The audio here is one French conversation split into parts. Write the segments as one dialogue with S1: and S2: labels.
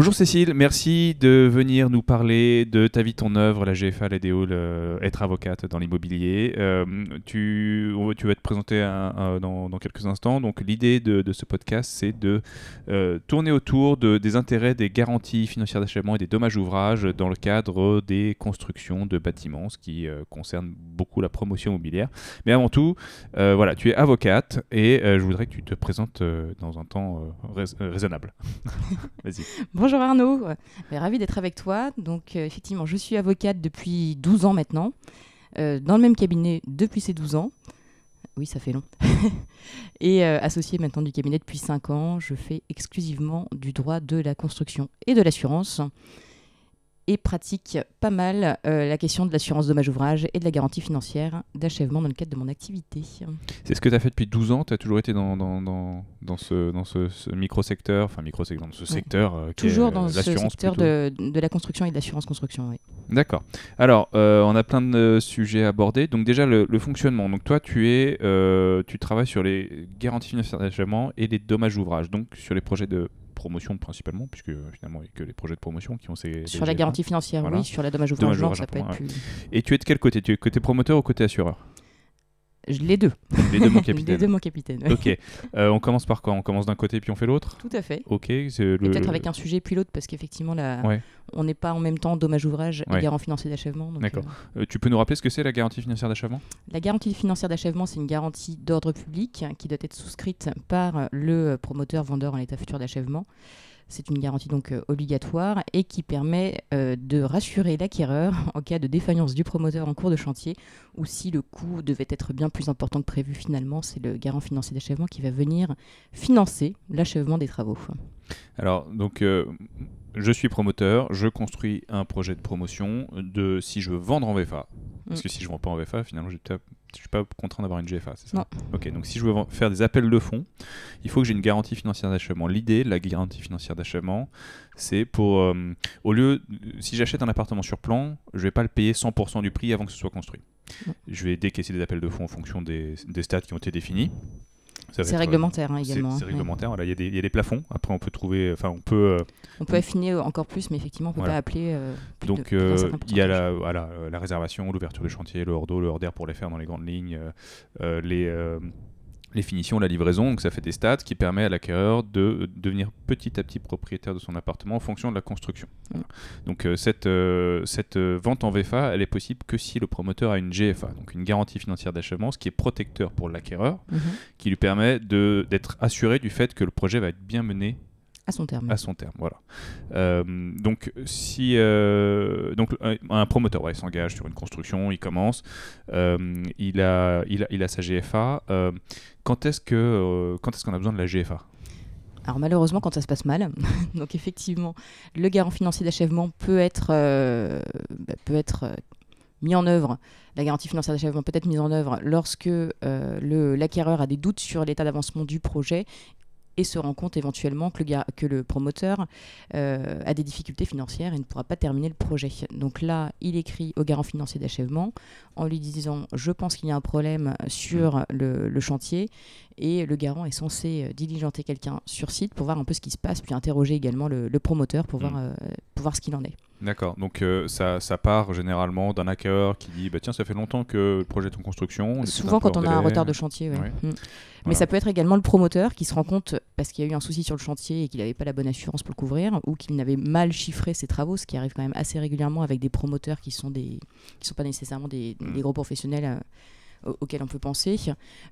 S1: Bonjour Cécile, merci de venir nous parler de ta vie, ton œuvre, la GFA, la DO, être avocate dans l'immobilier. Euh, tu, tu vas te présenter dans, quelques instants. Donc l'idée de, ce podcast, c'est de euh, tourner autour de, des intérêts des garanties financières d'achèvement et des dommages ouvrages dans le cadre des constructions de bâtiments, ce qui euh, concerne beaucoup la promotion immobilière. Mais avant tout, voilà, tu es avocate et je voudrais que tu te présentes dans un temps raisonnable.
S2: Vas-y. Bonjour Arnaud, ravi d'être avec toi. Donc euh, effectivement, je suis avocate depuis 12 ans maintenant, euh, dans le même cabinet depuis ces 12 ans. Oui, ça fait long. et euh, associée maintenant du cabinet depuis 5 ans, je fais exclusivement du droit de la construction et de l'assurance et pratique pas mal euh, la question de l'assurance dommage ouvrage et de la garantie financière d'achèvement dans le cadre de mon activité.
S1: C'est ce que tu as fait depuis 12 ans Tu as toujours été dans, dans, dans, dans ce, dans ce, micro-secteur, enfin micro-secteur, dans ce secteur
S2: euh, Toujours dans ce secteur de, de, la construction et de l'assurance construction, oui.
S1: D'accord. Alors, euh, on a plein de sujets abordés. Donc déjà, le, le fonctionnement. Donc toi, tu, es, tu travailles sur les garanties financières d'achèvement et les dommages ouvrages, donc sur les projets de promotion principalement, puisque finalement il n'y a que les projets de promotion qui ont ces.
S2: Sur la garantie financière, oui, sur la dommage ouvrage, ça peut être plus.
S1: Et tu es de quel côté? Tu es côté promoteur ou côté assureur?
S2: Les deux.
S1: Les deux, mon capitaine.
S2: les deux, mon capitaine.
S1: Ok. Euh, on commence par quoi? On commence d'un côté puis on fait l'autre?
S2: Tout à fait.
S1: Ok.
S2: Le... peut-être avec un sujet puis l'autre parce qu'effectivement, on n'est pas en même temps dommage ouvrage et garantie financière d'achèvement.
S1: D'accord. Euh, euh, tu peux nous rappeler ce que c'est la garantie financière d'achèvement?
S2: La garantie financière d'achèvement, c'est une garantie d'ordre public qui doit être souscrite par le promoteur vendeur en état futur d'achèvement. C'est une garantie donc euh, obligatoire et qui permet euh, de rassurer l'acquéreur en cas de défaillance du promoteur en cours de chantier ou si le coût devait être bien plus important que prévu finalement, c'est le garant financier d'achèvement qui va venir financer l'achèvement des travaux.
S1: Alors donc euh, je suis promoteur, je construis un projet de promotion de si je veux vendre en VFA. Parce mm. que si je ne vends pas en VFA, finalement, je ne suis pas contraint d'avoir une GFA, c'est ça?
S2: Non.
S1: Ok, donc si je veux faire des appels de fonds, il faut que j'ai une garantie financière d'achèvement. L'idée de la garantie financière d'achèvement, c'est pour. Euh, au lieu. Si j'achète un appartement sur plan, je ne vais pas le payer 100% du prix avant que ce soit construit. Mm. Je vais décaisser des appels de fonds en fonction des, des stats qui ont été définis.
S2: C'est réglementaire hein, également.
S1: C'est hein. réglementaire. Il y, a des plafonds. Après, on peut trouver. Enfin, on peut.
S2: Euh, on peut affiner encore plus, mais effectivement, on peut pas appeler. Euh,
S1: Donc, euh, il y a la, voilà, la réservation, l'ouverture du chantier, le hors d'eau, le hors d'air pour les faire dans les grandes lignes, les les finitions, la livraison, donc ça fait des stats qui permet à l'acquéreur de devenir petit à petit propriétaire de son appartement en fonction de la construction. Donc euh, cette, euh, cette euh, vente en VFA, elle est possible que si le promoteur a une GFA, donc une garantie financière d'achèvement, ce qui est protecteur pour l'acquéreur, mhm. qui lui permet d'être assuré du fait que le projet va être bien mené
S2: à son terme.
S1: À son terme, voilà. Euh, donc, si euh, donc un promoteur ouais, s'engage sur une construction, il commence, euh, il, a, il, a, il a sa GFA. quand est-ce qu'on a besoin de la GFA
S2: alors malheureusement quand ça se passe mal, donc effectivement le garant financier d'achèvement peut être, bah, peut être mis en œuvre, la garantie financière d'achèvement peut être mise en œuvre lorsque l'acquéreur a des doutes sur l'état d'avancement du projet et se rend compte éventuellement que le, que le promoteur euh, a des difficultés financières et ne pourra pas terminer le projet. Donc là, il écrit au garant financier d'achèvement en lui disant je pense qu'il y a un problème sur mmh. le, chantier et le garant est censé euh, diligenter quelqu'un sur site pour voir un peu ce qui se passe, puis interroger également le, promoteur pour, voir, mmh. euh, pour voir ce qu'il en est.
S1: D'accord, donc ça, ça, part généralement d'un hacker qui dit bah, tiens, ça fait longtemps que le projet est en construction.
S2: Souvent quand on a un retard de chantier, oui. Mmh. Mais ça peut être également le promoteur qui se rend compte parce qu'il y a eu un souci sur le chantier et qu'il n'avait pas la bonne assurance pour le couvrir ou qu'il n'avait mal chiffré ses travaux, ce qui arrive quand même assez régulièrement avec des promoteurs qui sont des qui sont pas nécessairement des, des mmh. gros professionnels. Euh, auxquels on peut penser,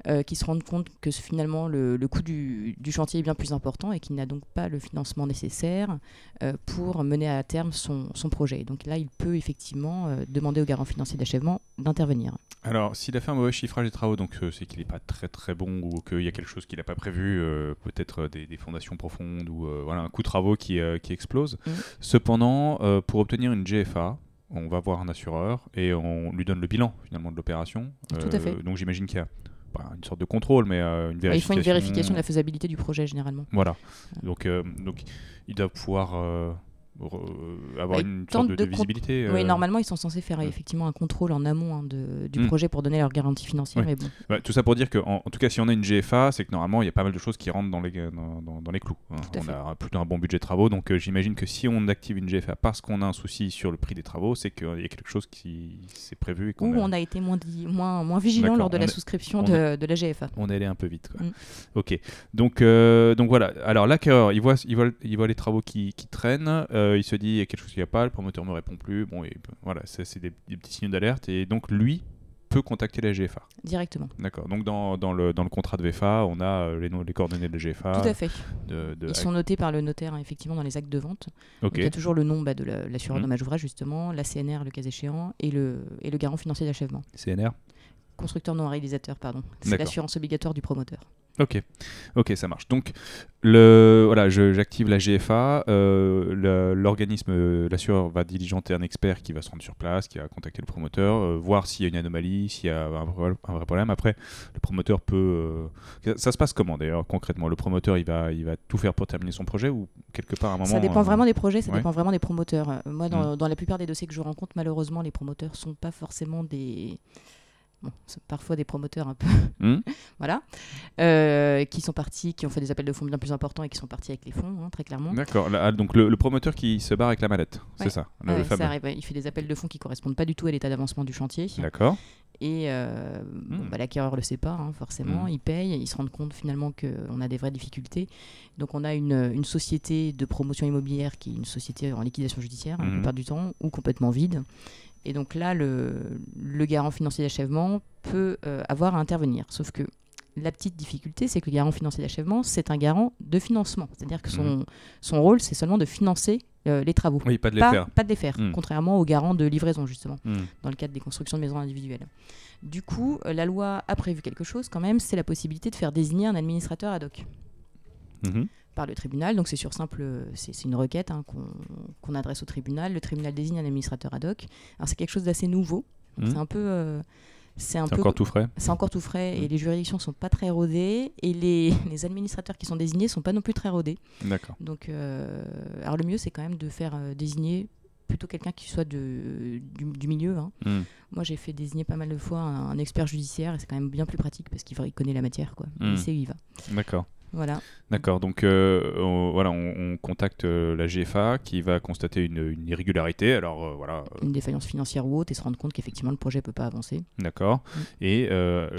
S2: euh, qui se rendent compte que finalement le, coût du, chantier est bien plus important et qu'il n'a donc pas le financement nécessaire euh, pour mener à terme son, projet. Donc là, il peut effectivement euh, demander au garant financier d'achèvement d'intervenir.
S1: Alors, s'il a fait un mauvais chiffrage des travaux, donc c'est qu'il n'est pas très très bon ou qu'il y a quelque chose qu'il n'a pas prévu, peut-être des, fondations profondes ou voilà, un coût de travaux qui, qui explose. Mmh. Cependant, pour obtenir une GFA, on va voir un assureur et on lui donne le bilan finalement de l'opération.
S2: Tout à fait.
S1: Donc j'imagine qu'il y a pas une sorte de contrôle, mais euh, une
S2: Ouais, Il
S1: vérification.
S2: faut une vérification de la faisabilité du projet généralement.
S1: Voilà. Donc, euh, donc il doit pouvoir euh, avoir
S2: Bah,
S1: une sorte de,
S2: de
S1: de
S2: con-
S1: visibilité.
S2: Oui,
S1: euh,
S2: normalement, ils sont censés faire
S1: ouais.
S2: effectivement un contrôle en amont hein, de- du
S1: Mm.
S2: projet pour donner leur garantie financière. Mais bon,
S1: Ouais, tout ça pour dire que, en, en tout cas, si on a une GFA, c'est que normalement, il y a pas mal de choses qui rentrent dans les, dans, dans- dans les clous. hein. On
S2: fait.
S1: a plutôt un bon budget de travaux, donc euh, j'imagine que si on active une GFA parce qu'on a un souci sur le prix des travaux, c'est qu'il y a quelque chose qui s'est prévu et
S2: ou on a été moins, di- moins, moins vigilant lors de
S1: on
S2: la
S1: est-
S2: souscription
S1: on
S2: de, de la GFA.
S1: on est allé un peu vite. quoi.
S2: Mm.
S1: Ok. Donc, euh, donc voilà. Alors l'acquéreur, il voit, il voit, il voit les travaux qui, qui traînent. Euh, il se dit il y a quelque chose qui va pas. Le promoteur me répond plus. Bon, et, voilà, ça, c'est des, des petits signaux d'alerte. Et donc lui peut contacter la GFA.
S2: Directement.
S1: D'accord. Donc dans, dans le, dans le contrat de VFA, on a euh, les, les coordonnées de la GFA.
S2: Tout à fait.
S1: De, de-
S2: Ils sont notés par le notaire hein, effectivement dans les actes de vente. Donc, il y a toujours le nom bah, de la- l'assureur
S1: Mhm.
S2: dommage ouvrage justement, la CNR le cas échéant et le, et le garant financier d'achèvement.
S1: CNR.
S2: Constructeur non réalisateur, pardon. C'est l'assurance obligatoire du promoteur.
S1: Ok, ok, ça marche. Donc, le, voilà, j'active la GFA. euh, L'organisme, euh, l'assureur va diligenter un expert qui va se rendre sur place, qui va contacter le promoteur, euh, voir s'il y a une anomalie, s'il y a un vrai, un vrai problème. Après, le promoteur peut. euh, ça, se passe comment d'ailleurs concrètement? Le promoteur, il va, il va tout faire pour terminer son projet ou quelque part à un moment.
S2: ça dépend vraiment des projets, ça
S1: ouais.
S2: dépend vraiment des promoteurs. Moi, dans,
S1: Mm.
S2: dans la plupart des dossiers que je rencontre, malheureusement, les promoteurs sont pas forcément des. Bon, parfois des promoteurs un peu.
S1: Hmm
S2: voilà. Euh, qui sont partis, qui ont fait des appels de fonds bien plus importants et qui sont partis avec les fonds, hein, très clairement.
S1: D'accord. Ah, donc le, le promoteur qui se barre avec la mallette, c'est ça, le,
S2: Ouais,
S1: le
S2: ça arrive. Il fait des appels de fonds qui correspondent pas du tout à l'état d'avancement du chantier.
S1: D'accord.
S2: Et euh, bon, bah, l'acquéreur le sait pas, hein, forcément.
S1: Hmm.
S2: Il paye, il se rend compte finalement qu'on a des vraies difficultés. Donc on a une, une société de promotion immobilière qui est une société en liquidation judiciaire, hein, la
S1: Hmm.
S2: plupart du temps, ou complètement vide. Et donc là, le, le garant financier d'achèvement peut euh, avoir à intervenir. Sauf que la petite difficulté, c'est que le garant financier d'achèvement, c'est un garant de financement. C'est-à-dire que son, son rôle, c'est seulement de financer euh, les travaux.
S1: Oui, pas de les
S2: Pas,
S1: faire.
S2: pas de les faire,
S1: Hmm.
S2: contrairement au garant de livraison, justement
S1: Hmm.
S2: dans le cadre des constructions de maisons individuelles. Du coup, euh, la loi a prévu quelque chose quand même, c'est la possibilité de faire désigner un administrateur ad hoc. Par le tribunal. Donc c'est sur simple, c'est une requête hein, qu'on adresse au tribunal. Le tribunal désigne un administrateur ad hoc. Alors c'est quelque chose d'assez nouveau.
S1: Mhm.
S2: C'est un peu, euh, c'est
S1: encore tout frais.
S2: c'est encore tout frais et
S1: Mhm.
S2: les juridictions sont pas très rodées et les, les administrateurs qui sont désignés sont pas non plus très rodés.
S1: D'accord.
S2: Donc, euh, alors le mieux c'est quand même de faire euh, désigner plutôt quelqu'un qui soit de, du, du milieu. hein.
S1: Hmm.
S2: Moi, j'ai fait désigner pas mal de fois un, un expert judiciaire et c'est quand même bien plus pratique parce qu'il il connaît la matière. Quoi. Il sait où il va.
S1: D'accord.
S2: Voilà.
S1: D'accord, donc euh, on, voilà, on, on contacte euh, la GFA qui va constater une, une irrégularité. Alors euh, voilà,
S2: Une défaillance financière ou autre et se rendre compte qu'effectivement le projet peut pas avancer.
S1: d'accord.
S2: Mm.
S1: Et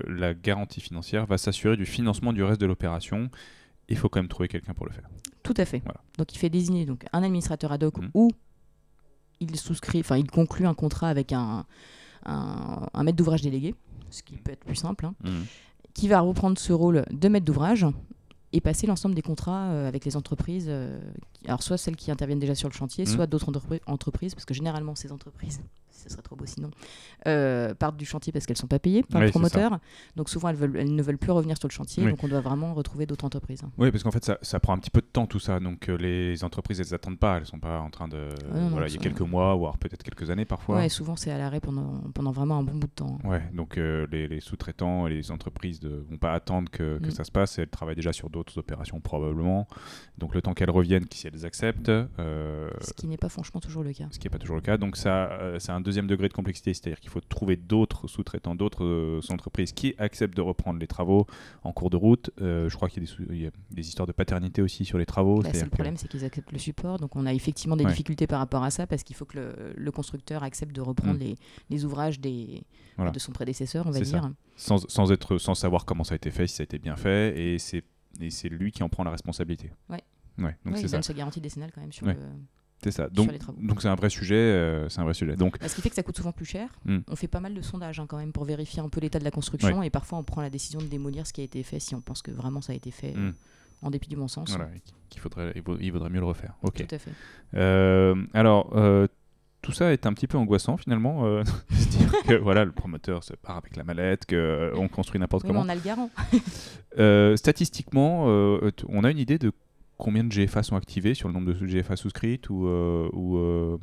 S1: la garantie financière va s'assurer du financement du reste de l'opération. Il faut quand même trouver quelqu'un pour le faire.
S2: Tout à fait.
S1: Voilà.
S2: Donc il fait désigner donc, un administrateur ad hoc
S1: Mm.
S2: ou il souscrit, enfin il conclut un contrat avec un, un, un maître d'ouvrage délégué, ce qui peut être plus simple, hein,
S1: Mhm.
S2: qui va reprendre ce rôle de maître d'ouvrage et passer l'ensemble des contrats euh, avec les entreprises, euh, alors soit celles qui interviennent déjà sur le chantier,
S1: Mhm.
S2: soit d'autres entrepri- entreprises, parce que généralement ces entreprises, ce serait trop beau sinon, euh, partent du chantier parce qu'elles sont pas payées par
S1: Oui,
S2: le promoteur. Donc souvent elles, veulent- elles ne veulent plus revenir sur le chantier,
S1: Oui.
S2: donc on doit vraiment retrouver d'autres entreprises.
S1: Oui, parce qu'en fait, ça, ça prend un petit peu de temps tout ça. Donc euh, les entreprises, elles attendent pas. Elles sont pas en train de.
S2: Ah non, non,
S1: voilà, il y a quelques mois, voire peut-être quelques années parfois.
S2: Ouais, souvent c'est à l'arrêt pendant, pendant vraiment un bon bout de temps.
S1: Ouais, donc euh, les, les sous-traitants et les entreprises ne vont pas attendre que, que
S2: Mm.
S1: ça se passe. Elles travaillent déjà sur d'autres opérations probablement. Donc le temps qu'elles reviennent, si elles acceptent,
S2: Ce qui n'est pas franchement toujours le cas.
S1: ce qui n'est pas toujours le cas. Donc ça, c'est un deuxième degré de complexité, c'est-à-dire qu'il faut trouver d'autres sous-traitants, d'autres euh, entreprises qui acceptent de reprendre les travaux en cours de route. Euh, je crois qu'il y, a des sou- il y a des histoires de paternité aussi sur les travaux.
S2: Bah, c'est le
S1: que-
S2: problème, c'est qu'ils acceptent le support. Donc on a effectivement des
S1: Ouais.
S2: difficultés par rapport à ça parce qu'il faut que le, le constructeur accepte de reprendre
S1: Mm.
S2: les, les ouvrages des,
S1: Voilà.
S2: de son prédécesseur, on va
S1: ça.
S2: dire.
S1: sans, sans être, sans savoir comment ça a été fait, si ça a été bien fait, et c'est lui qui en prend la responsabilité.
S2: Ouais.
S1: Ouais, donc
S2: Ouais,
S1: c'est ça.
S2: sa garantie décennale quand même sur
S1: Ouais.
S2: le.
S1: C'est ça. Donc donc c'est un vrai sujet. euh, c'est un vrai sujet. Donc
S2: Bah, ce qui fait que ça coûte souvent plus cher.
S1: Mm.
S2: On fait pas mal de sondages hein, quand même pour vérifier un peu l'état de la construction et parfois on prend la décision de démolir ce qui a été fait si on pense que vraiment ça a été fait euh,
S1: Mm.
S2: en dépit du bon sens.
S1: voilà, qu'il faudrait, il vaudrait mieux le refaire. Ok.
S2: Tout à fait.
S1: Euh, alors, euh, tout ça est un petit peu angoissant finalement. euh, C'est-à-dire que voilà, le promoteur se part avec la mallette, qu'on construit n'importe
S2: Oui,
S1: comment.
S2: on a le garant.
S1: Euh, statistiquement, euh, on a une idée de combien de GFA sont activés sur le nombre de GFA souscrites ou, euh, ou euh,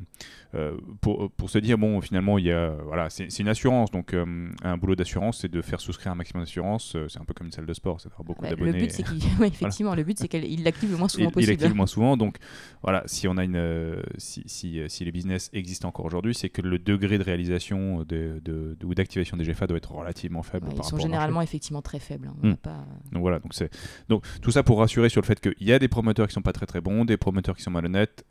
S1: euh, pour, pour, se dire bon finalement il y a voilà c'est une assurance donc un boulot d'assurance c'est de faire souscrire un maximum d'assurance c'est un peu comme une salle de sport c'est beaucoup bah, d'abonnés
S2: le but c'est qu'il effectivement le but c'est qu'il l'active le moins souvent
S1: il,
S2: possible
S1: il l'active le moins souvent donc voilà si on a une si, si, si, les business existent encore aujourd'hui c'est que le degré de réalisation de, de, ou d'activation des GFA doit être relativement faible
S2: ils sont généralement effectivement très faibles hein.
S1: hmm.
S2: pas...
S1: donc voilà donc c'est donc tout ça pour rassurer sur le fait qu'il y a des promoteurs qui sont pas très très bons, des promoteurs qui sont malhonnêtes.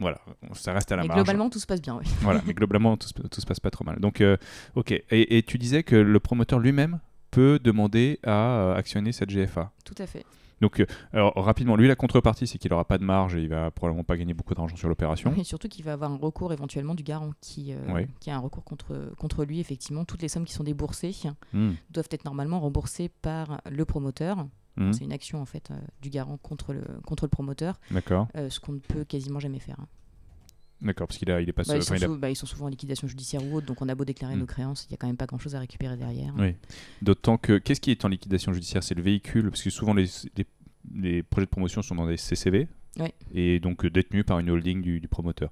S1: Voilà, ça reste à la
S2: mais
S1: marge.
S2: globalement, tout se passe bien, oui.
S1: voilà, mais globalement, tout, tout, se passe pas trop mal. Donc, euh, ok. Et, tu disais que le promoteur lui-même peut demander à euh, actionner cette GFA.
S2: Tout à fait.
S1: Donc, euh, alors, rapidement, lui, la contrepartie, c'est qu'il n'aura pas de marge et il va probablement pas gagner beaucoup d'argent sur l'opération.
S2: Et surtout qu'il va avoir un recours éventuellement du garant qui, qui a un recours contre, contre lui. Effectivement, toutes les sommes qui sont déboursées hmm. doivent être normalement remboursées par le promoteur Mhm. C'est une action en fait euh, du garant contre le, contre le promoteur.
S1: D'accord.
S2: Euh, ce qu'on ne peut quasiment jamais faire. Hein.
S1: D'accord, parce qu'il a, il est pas.
S2: Bah, ils, sont bah, ils, sont souvent en liquidation judiciaire ou autre, donc on a beau déclarer mhm. nos créances, il y a quand même pas grand chose à récupérer derrière.
S1: Oui. D'autant que qu'est-ce qui est en liquidation judiciaire? C'est le véhicule, parce que souvent les, les, projets de promotion sont dans des CCV. Et donc euh, détenus par une holding du, promoteur.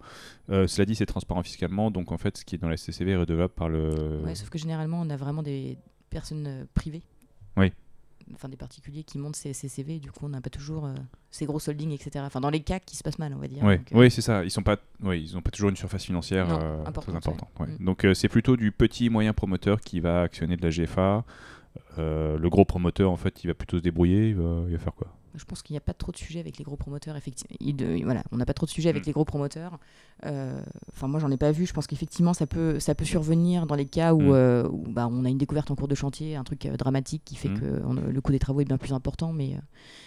S1: cela dit, c'est transparent fiscalement, donc en fait, ce qui est dans la CCV est redevable par le.
S2: Ouais, sauf que généralement, on a vraiment des personnes privées. Enfin des particuliers qui montent ces, CV, du coup on n'a pas toujours euh, ces gros holdings, etc. Enfin dans les cas qui se passent mal, on va dire.
S1: Euh, oui, c'est ça. Ils sont pas, oui, ils n'ont pas toujours une surface financière euh, très importante. Mm. Donc c'est plutôt du petit moyen promoteur qui va actionner de la GFA. le gros promoteur, en fait, il va plutôt se débrouiller. il va faire quoi?
S2: Je pense qu'il n'y a pas trop de sujets avec les gros promoteurs. Effectivement, voilà, on n'a pas trop de sujets avec mm. les gros promoteurs. Euh, enfin, moi, j'en ai pas vu. Je pense qu'effectivement, ça peut, ça peut survenir dans les cas où, mm. euh, bah, on a une découverte en cours de chantier, un truc euh, dramatique qui fait mm. que le coût des travaux est bien plus important. Mais,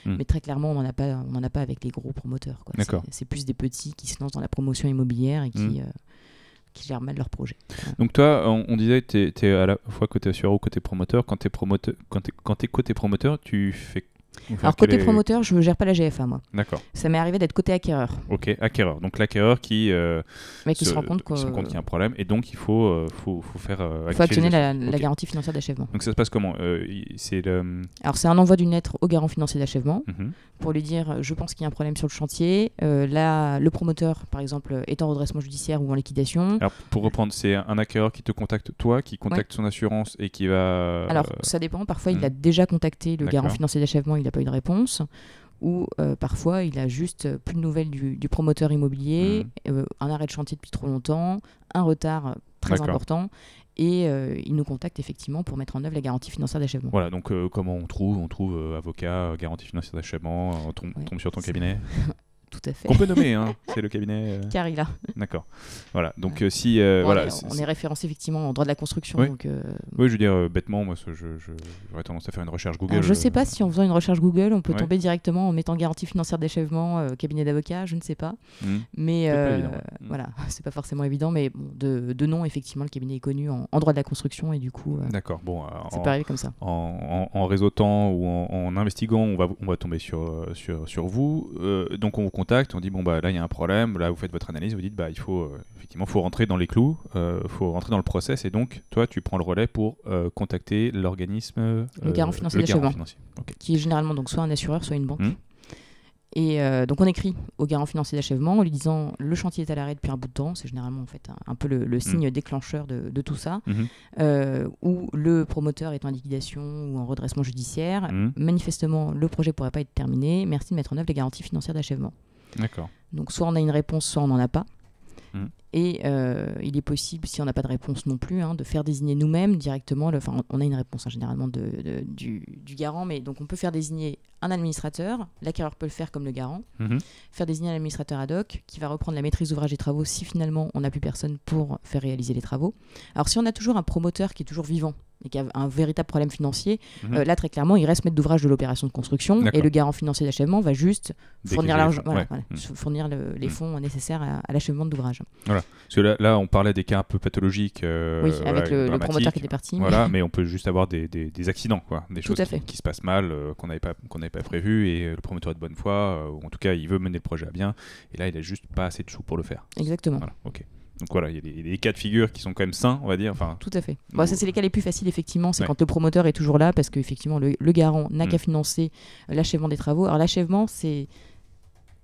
S2: mais très clairement, on n'en a pas, on en a pas avec les gros promoteurs. C'est plus des petits qui se lancent dans la promotion immobilière et qui qui gèrent mal leur projet.
S1: Donc toi, on, disait que tu es, à la fois côté assureur ou côté promoteur. Quand tu es, promoteur, quand es, es côté promoteur, tu fais
S2: alors côté promoteur, je ne gère pas la GFA moi.
S1: D'accord.
S2: Ça m'est arrivé d'être côté acquéreur.
S1: Ok, acquéreur. Donc l'acquéreur qui,
S2: euh, qui se, rend compte qu'il
S1: y a un problème et donc il faut, euh, faut, faut, faire.
S2: Euh, faut actionner la, garantie financière d'achèvement.
S1: Donc ça se passe comment euh, C'est
S2: Alors c'est un envoi d'une lettre au garant financier d'achèvement mhm. pour lui dire je pense qu'il y a un problème sur le chantier. là, le promoteur, par exemple, est en redressement judiciaire ou en liquidation.
S1: Alors pour reprendre, c'est un acquéreur qui te contacte toi, qui contacte son assurance et qui va.
S2: Alors ça dépend. Parfois il hmm. a déjà contacté le garant financier d'achèvement, il n'a pas eu de réponse ou euh, parfois il a juste plus de nouvelles du, promoteur immobilier, mmh. euh, un arrêt de chantier depuis trop longtemps, un retard très important. Et euh, il nous contacte effectivement pour mettre en œuvre la garantie financière d'achèvement.
S1: Voilà, donc comment on trouve? On trouve avocat, garantie financière d'achèvement, on, tombe sur ton cabinet?
S2: tout à fait.
S1: Qu'on peut nommer, hein. c'est le cabinet.
S2: Euh... Carilla.
S1: D'accord. Voilà. Donc euh, si euh, voilà,
S2: on est, référencé effectivement en droit de la construction. Oui, donc, euh,
S1: oui je veux dire bêtement, moi, je, j'aurais tendance à faire une recherche Google.
S2: je ne sais pas si en faisant une recherche Google, on peut tomber directement en mettant garantie financière d'achèvement, cabinet d'avocat, je ne sais pas. Mmh. Mais mmh. voilà, c'est pas forcément évident, mais bon, de, de, nom effectivement, le cabinet est connu en, droit de la construction et du coup.
S1: D'accord. Bon.
S2: ça peut arriver comme ça.
S1: En, en, réseautant ou en, investiguant, on va on va tomber sur sur sur vous. donc on vous contacte, on dit bon bah là il y a un problème, là vous faites votre analyse, vous dites bah il faut euh, effectivement faut rentrer dans les clous, il euh, faut rentrer dans le process et donc toi tu prends le relais pour euh, contacter l'organisme
S2: le garant financier d'achèvement, qui est généralement donc soit un assureur soit une banque. Mmh. Et donc on écrit au garant financier d'achèvement en lui disant le chantier est à l'arrêt depuis un bout de temps, c'est généralement en fait un, peu le, signe déclencheur de, de tout ça, mmh. ou le promoteur est en liquidation ou en redressement judiciaire, manifestement le projet pourrait pas être terminé, merci de mettre en œuvre les garanties financières d'achèvement.
S1: D'accord.
S2: Donc soit on a une réponse, soit on n'en a pas. Hmm. Et euh, il est possible, si on n'a pas de réponse non plus, hein, de faire désigner nous-mêmes directement. Enfin, on a une réponse hein, généralement de, du, garant, mais donc on peut faire désigner un administrateur. L'acquéreur peut le faire comme le garant. Mhm. Faire désigner un administrateur ad hoc qui va reprendre la maîtrise d'ouvrage et travaux si finalement on n'a plus personne pour faire réaliser les travaux. Alors si on a toujours un promoteur qui est toujours vivant, et qui a un véritable problème financier, mhm. euh, là très clairement, il reste mettre d'ouvrage de l'opération de construction et le garant financier d'achèvement va juste fournir, l'argent, fournir les fonds nécessaires à, l'achèvement de l'ouvrage.
S1: Voilà. Parce que là, on parlait des cas un peu pathologiques. Euh,
S2: oui, avec le, promoteur qui était parti.
S1: Voilà, mais on peut juste avoir des, des, accidents, quoi, des choses qui, se passent mal, euh, qu'on n'avait pas, qu'on n'avait pas prévu et le promoteur est de bonne foi, ou en tout cas, il veut mener le projet à bien, et là, il a juste pas assez de sous pour le faire.
S2: Exactement.
S1: Voilà, ok. Donc voilà, il y a des, cas de figure qui sont quand même sains, on va dire. Enfin,
S2: Tout à fait. Bon, ça, c'est les cas les plus faciles, effectivement. C'est quand le promoteur est toujours là, parce qu'effectivement, le, le garant n'a mm. qu'à financer l'achèvement des travaux. Alors, l'achèvement, c'est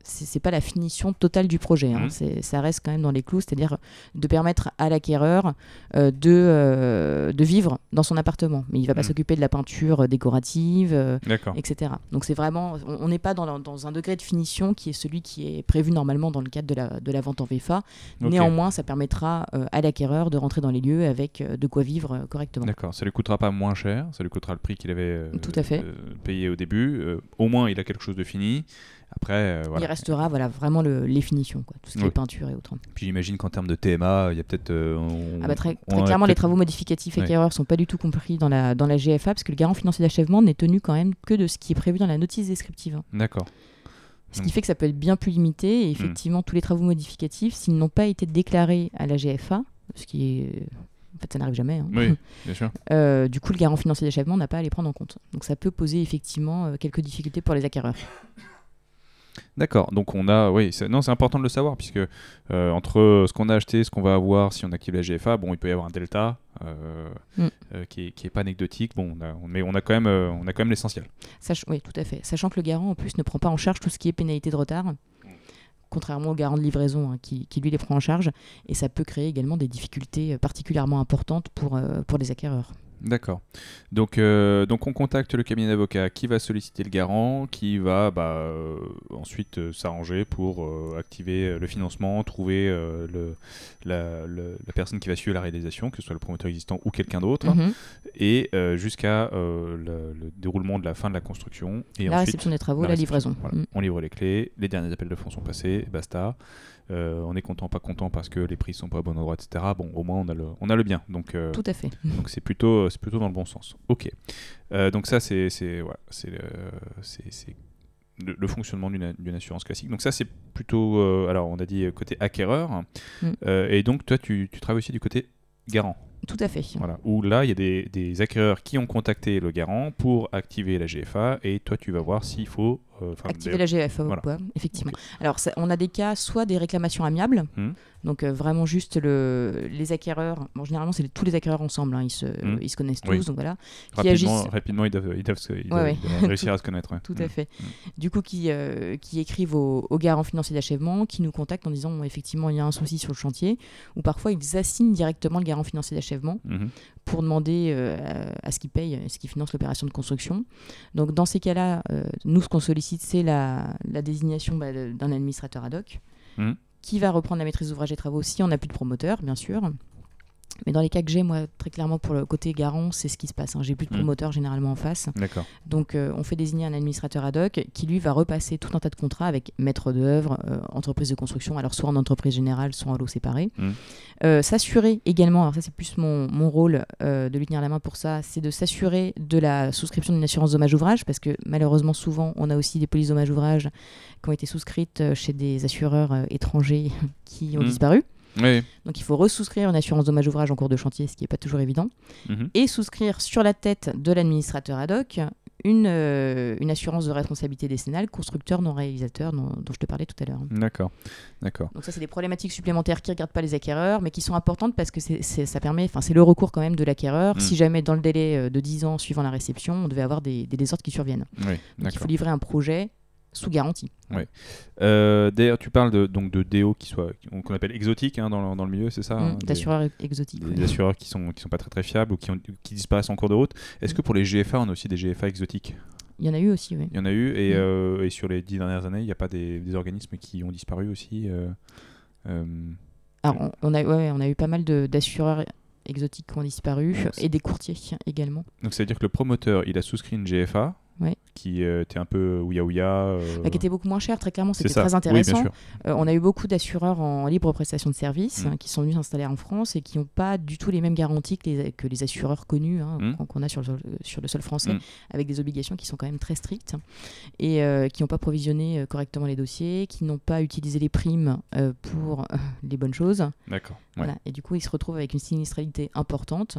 S2: c'est pas la finition totale du projet. Hein.
S1: Mhm.
S2: Ça reste quand même dans les clous, c'est-à-dire de permettre à l'acquéreur de, de vivre dans son appartement. Mais il va pas
S1: Mhm.
S2: s'occuper de la peinture décorative,
S1: D'accord.
S2: etc. Donc c'est vraiment, on n'est pas dans, dans, un degré de finition qui est celui qui est prévu normalement dans le cadre de la, de la vente en VFA. Néanmoins, ça permettra à l'acquéreur de rentrer dans les lieux avec de quoi vivre correctement.
S1: D'accord, ça lui coûtera pas moins cher, ça lui coûtera le prix qu'il avait euh,
S2: Tout à fait.
S1: euh, payé au début. Euh, au moins, il a quelque chose de fini. Après, euh, voilà.
S2: Il restera voilà, vraiment le, les finitions, quoi, tout ce qui
S1: Oui.
S2: est peinture et autres.
S1: Puis j'imagine qu'en termes de TMA, il y a peut-être. euh,
S2: Ah bah très, clairement, les travaux modificatifs
S1: Ouais.
S2: acquéreurs ne sont pas du tout compris dans la, dans la GFA, parce que le garant financier d'achèvement n'est tenu quand même que de ce qui est prévu dans la notice descriptive.
S1: D'accord.
S2: Ce qui fait que ça peut être bien plus limité, et effectivement, tous les travaux modificatifs, s'ils n'ont pas été déclarés à la GFA, ce qui est... En fait, ça n'arrive jamais. hein.
S1: Oui, bien sûr.
S2: Euh, du coup, le garant financier d'achèvement n'a pas à les prendre en compte. Donc ça peut poser effectivement quelques difficultés pour les acquéreurs.
S1: D'accord. Donc on a, oui, c'est- non, c'est important de le savoir puisque euh, entre ce qu'on a acheté, ce qu'on va avoir si on active la GFA, bon, il peut y avoir un delta euh,
S2: Mm.
S1: euh, qui, est, qui est pas anecdotique. Bon, on a- on- mais on a quand même, on a quand même l'essentiel.
S2: Oui, tout à fait. Sachant que le garant, en plus, ne prend pas en charge tout ce qui est pénalité de retard, contrairement au garant de livraison hein, qui, qui, lui, les prend en charge. Et ça peut créer également des difficultés particulièrement importantes pour, pour les acquéreurs.
S1: D'accord. Donc, euh, donc on contacte le cabinet d'avocat qui va solliciter le garant, qui va bah, euh, ensuite euh, s'arranger pour activer le financement, trouver le, la, le- la personne qui va suivre la réalisation, que ce soit le promoteur existant ou quelqu'un d'autre,
S2: Mhm.
S1: et jusqu'à le, le déroulement de la fin de la construction. Et
S2: la
S1: ensuite,
S2: réception des travaux,
S1: la
S2: la, livraison.
S1: Voilà.
S2: Mm.
S1: On livre les clés, les derniers appels de fonds sont passés, basta. Euh, on est content, pas content parce que les prix sont pas au bon endroit, etc. Bon, au moins on a le, on a le bien. Donc, euh,
S2: Tout à fait.
S1: donc c'est plutôt, c'est plutôt dans le bon sens. Ok. Euh, donc ça c'est, c'est, voilà, c'est, le, c'est, c'est le, le fonctionnement d'une, d'une assurance classique. Donc ça c'est plutôt, euh, alors on a dit euh, côté acquéreur.
S2: Mm.
S1: Euh, et donc toi tu, tu travailles aussi du côté garant.
S2: Tout à fait.
S1: Voilà. Où là il y a des, des acquéreurs qui ont contacté le garant pour activer la GFA et toi tu vas voir s'il faut. Euh,
S2: Activer la GFA,
S1: Voilà.
S2: ouais, effectivement. Alors, ça- on a des cas, soit des réclamations amiables,
S1: Hmm.
S2: donc euh, vraiment juste le, les acquéreurs. Bon, généralement, c'est tous les acquéreurs ensemble, hein, ils, se,
S1: Hmm.
S2: ils se connaissent tous,
S1: Oui.
S2: donc voilà. Qui
S1: Rapidement,
S2: agissent.
S1: rapidement ils doivent, ils doivent, se- ils
S2: Ouais,
S1: doivent-
S2: ouais.
S1: ils doivent réussir à se connaître. ouais.
S2: Tout à fait. Du coup, qui, euh, qui écrivent au, au garant financier d'achèvement, qui nous contactent en disant effectivement il y a un souci sur le chantier, ou parfois ils assignent directement le garant financier d'achèvement pour demander euh, à, à ce qu'il paye, à ce qu'il finance l'opération de construction. Donc dans ces cas-là, nous ce qu'on sollicite c'est la, la désignation bah, d'un administrateur ad hoc
S1: Mhm.
S2: qui va reprendre la maîtrise d'ouvrage et travaux si on n'a plus de promoteur, bien sûr. Mais dans les cas que j'ai, moi, très clairement, pour le côté garant, c'est ce qui se passe. hein. J'ai plus de
S1: Mhm.
S2: promoteur généralement en face. Donc, euh, on fait désigner un administrateur ad hoc qui, lui, va repasser tout un tas de contrats avec maître d'œuvre, euh, entreprise de construction, alors soit en entreprise générale, soit en lot séparé.
S1: Mm.
S2: Euh, s'assurer également, alors ça, c'est plus mon, mon rôle euh, de lui tenir la main pour ça, c'est de s'assurer de la souscription d'une assurance dommage-ouvrage, parce que malheureusement, souvent, on a aussi des polices dommage-ouvrage qui ont été souscrites chez des assureurs étrangers qui ont
S1: Mm.
S2: disparu.
S1: Oui.
S2: Donc, il faut ressouscrire une assurance dommage-ouvrage en cours de chantier, ce qui n'est pas toujours évident
S1: Mhm.
S2: et souscrire sur la tête de l'administrateur ad hoc une, euh, une assurance de responsabilité décennale constructeur non réalisateur dont, dont je te parlais tout à l'heure.
S1: D'accord. D'accord.
S2: Donc ça c'est des problématiques supplémentaires qui ne regardent pas les acquéreurs mais qui sont importantes parce que c'est, c'est- ça permet, enfin c'est le recours quand même de l'acquéreur
S1: Mm.
S2: si jamais dans le délai euh, de 10 ans suivant la réception on devait avoir des, des désordres qui surviennent.
S1: Oui.
S2: Donc il faut livrer un projet sous garantie.
S1: Euh, D'ailleurs, tu parles de, donc de DO qui soit qu'on appelle exotiques hein, dans, le, dans le milieu, c'est ça hein,
S2: Mm,
S1: des-
S2: D'assureurs exotiques.
S1: des,
S2: oui.
S1: assureurs qui sont qui sont pas très très fiables ou qui, ont, qui disparaissent en cours de route. Est-ce
S2: Mm.
S1: que pour les GFA, on a aussi des GFA exotiques?
S2: Il y en a eu aussi, oui.
S1: Il y en a eu et,
S2: Mm.
S1: euh, et sur les dix dernières années, il n'y a pas des, des organismes qui ont disparu aussi. euh,
S2: Alors, on, on a, ouais, on a eu pas mal d'assureurs exotiques qui ont disparu
S1: Ouais,
S2: et des courtiers également.
S1: donc ça veut dire que le promoteur, il a souscrit une GFA
S2: Ouais.
S1: qui euh, était un peu ouya ouya. euh,
S2: Bah, qui était beaucoup moins cher, très clairement, c'était très intéressant. Euh, on a eu beaucoup d'assureurs en libre prestation de services
S1: Mm.
S2: hein, qui sont venus s'installer en France et qui n'ont pas du tout les mêmes garanties que les, que les assureurs connus hein,
S1: Mm.
S2: qu'on- a sur le, sol- sur le sol français,
S1: Mm.
S2: avec des obligations qui sont quand même très strictes et euh, qui n'ont pas provisionné euh, correctement les dossiers, qui n'ont pas utilisé les primes euh, pour euh, les bonnes choses.
S1: D'accord. ouais.
S2: Voilà. Et du coup, ils se retrouvent avec une sinistralité importante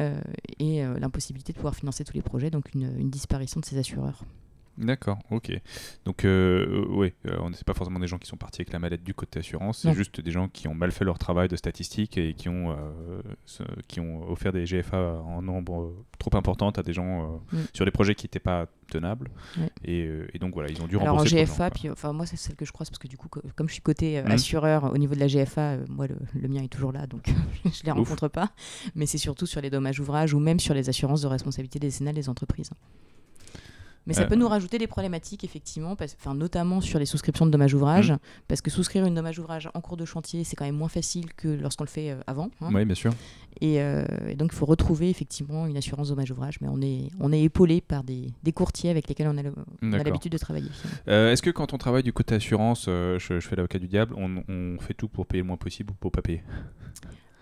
S2: euh, et euh, l'impossibilité de pouvoir financer tous les projets, donc une, une disparition de ces assureurs.
S1: D'accord, ok. Donc, euh, oui, euh, on n'est pas forcément des gens qui sont partis avec la mallette du côté assurance, c'est juste des gens qui ont mal fait leur travail de statistique et qui ont, euh, ce- qui ont offert des GFA en nombre euh, trop important à des gens
S2: Mm.
S1: sur des projets qui n'étaient pas tenables.
S2: Ouais.
S1: Et, et donc, voilà, ils ont dû
S2: Alors en
S1: rembourser. de gens,
S2: GFA, puis enfin moi c'est celle que je croise parce que du coup co- comme je suis côté
S1: Mhm.
S2: assureur au niveau de la GFA, moi le, le mien est toujours là donc je les
S1: Ouf.
S2: rencontre pas. Mais c'est surtout sur les dommages ouvrages ou même sur les assurances de responsabilité décennale des entreprises. Mais ça peut nous rajouter des problématiques effectivement, parce, enfin notamment sur les souscriptions de dommages ouvrages,
S1: Mhm.
S2: parce que souscrire une dommage ouvrage en cours de chantier c'est quand même moins facile que lorsqu'on le fait euh, avant. hein.
S1: Oui, bien sûr.
S2: Et, euh, et donc il faut retrouver effectivement une assurance dommage ouvrage, mais on est on est épaulé par des, des courtiers avec lesquels on a l'habitude de travailler.
S1: Euh, Est-ce que quand on travaille du côté assurance, euh, je, je fais l'avocat du diable, on, on fait tout pour payer le moins possible ou pour pas payer?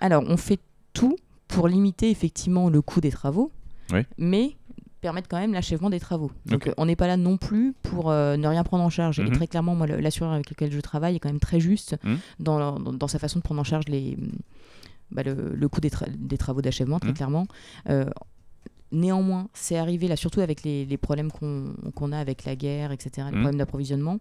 S2: Alors, on fait tout pour limiter effectivement le coût des travaux,
S1: Oui.
S2: mais permettre quand même l'achèvement des travaux. Donc, on n'est pas là non plus pour euh, ne rien prendre en charge.
S1: Mhm.
S2: Et très clairement, moi, l'assureur avec lequel je travaille est quand même très juste
S1: Mhm.
S2: dans, dans, dans sa façon de prendre en charge les, bah, le, le coût des, tra- des travaux d'achèvement, très
S1: Mhm.
S2: clairement. Euh, Néanmoins, c'est arrivé là, surtout avec les, les problèmes qu'on a avec la guerre, etc., les
S1: Mhm.
S2: problèmes d'approvisionnement.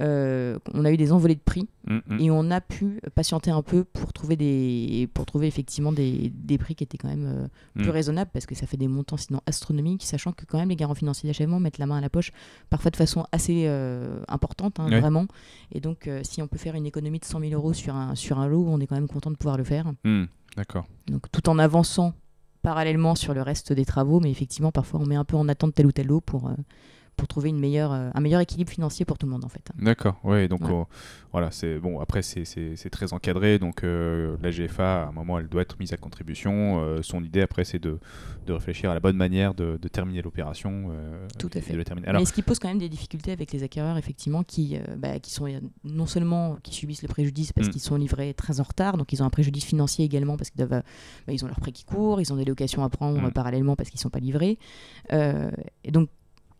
S2: euh, on a eu des envolées de prix
S1: Mm, mm.
S2: et on a pu patienter un peu pour trouver des pour trouver effectivement des, des prix qui étaient quand même euh, plus
S1: Mm.
S2: raisonnables parce que ça fait des montants sinon astronomiques sachant que quand même les garants financiers d'achèvement mettent la main à la poche parfois de façon assez euh, importante hein, vraiment et donc si on peut faire une économie de 100 000 euros sur un sur un lot on est quand même content de pouvoir le faire
S1: Mm, D'accord.
S2: donc tout en avançant parallèlement sur le reste des travaux mais effectivement parfois on met un peu en attente tel ou tel lot pour euh, pour trouver une meilleure, euh, un meilleur équilibre financier pour tout le monde en fait.
S1: D'accord, ouais, donc on- voilà, c'est bon. Après, c'est- très encadré, donc euh, la GFA, à un moment, elle doit être mise à contribution. Euh, son idée, après, c'est de, de réfléchir à la bonne manière de, de terminer l'opération. euh,
S2: Tout à fait.
S1: de la terminer. Alors,
S2: Mais ce qui pose quand même des difficultés avec les acquéreurs, effectivement, qui, euh, bah, qui sont euh, non seulement qui subissent le préjudice parce
S1: Mm.
S2: qu'ils sont livrés très en retard, donc ils ont un préjudice financier également parce qu'ils doivent, euh, bah, ils ont leur prêt qui court, ils ont des locations à prendre
S1: Mm.
S2: euh, parallèlement parce qu'ils sont pas livrés, Euh, et donc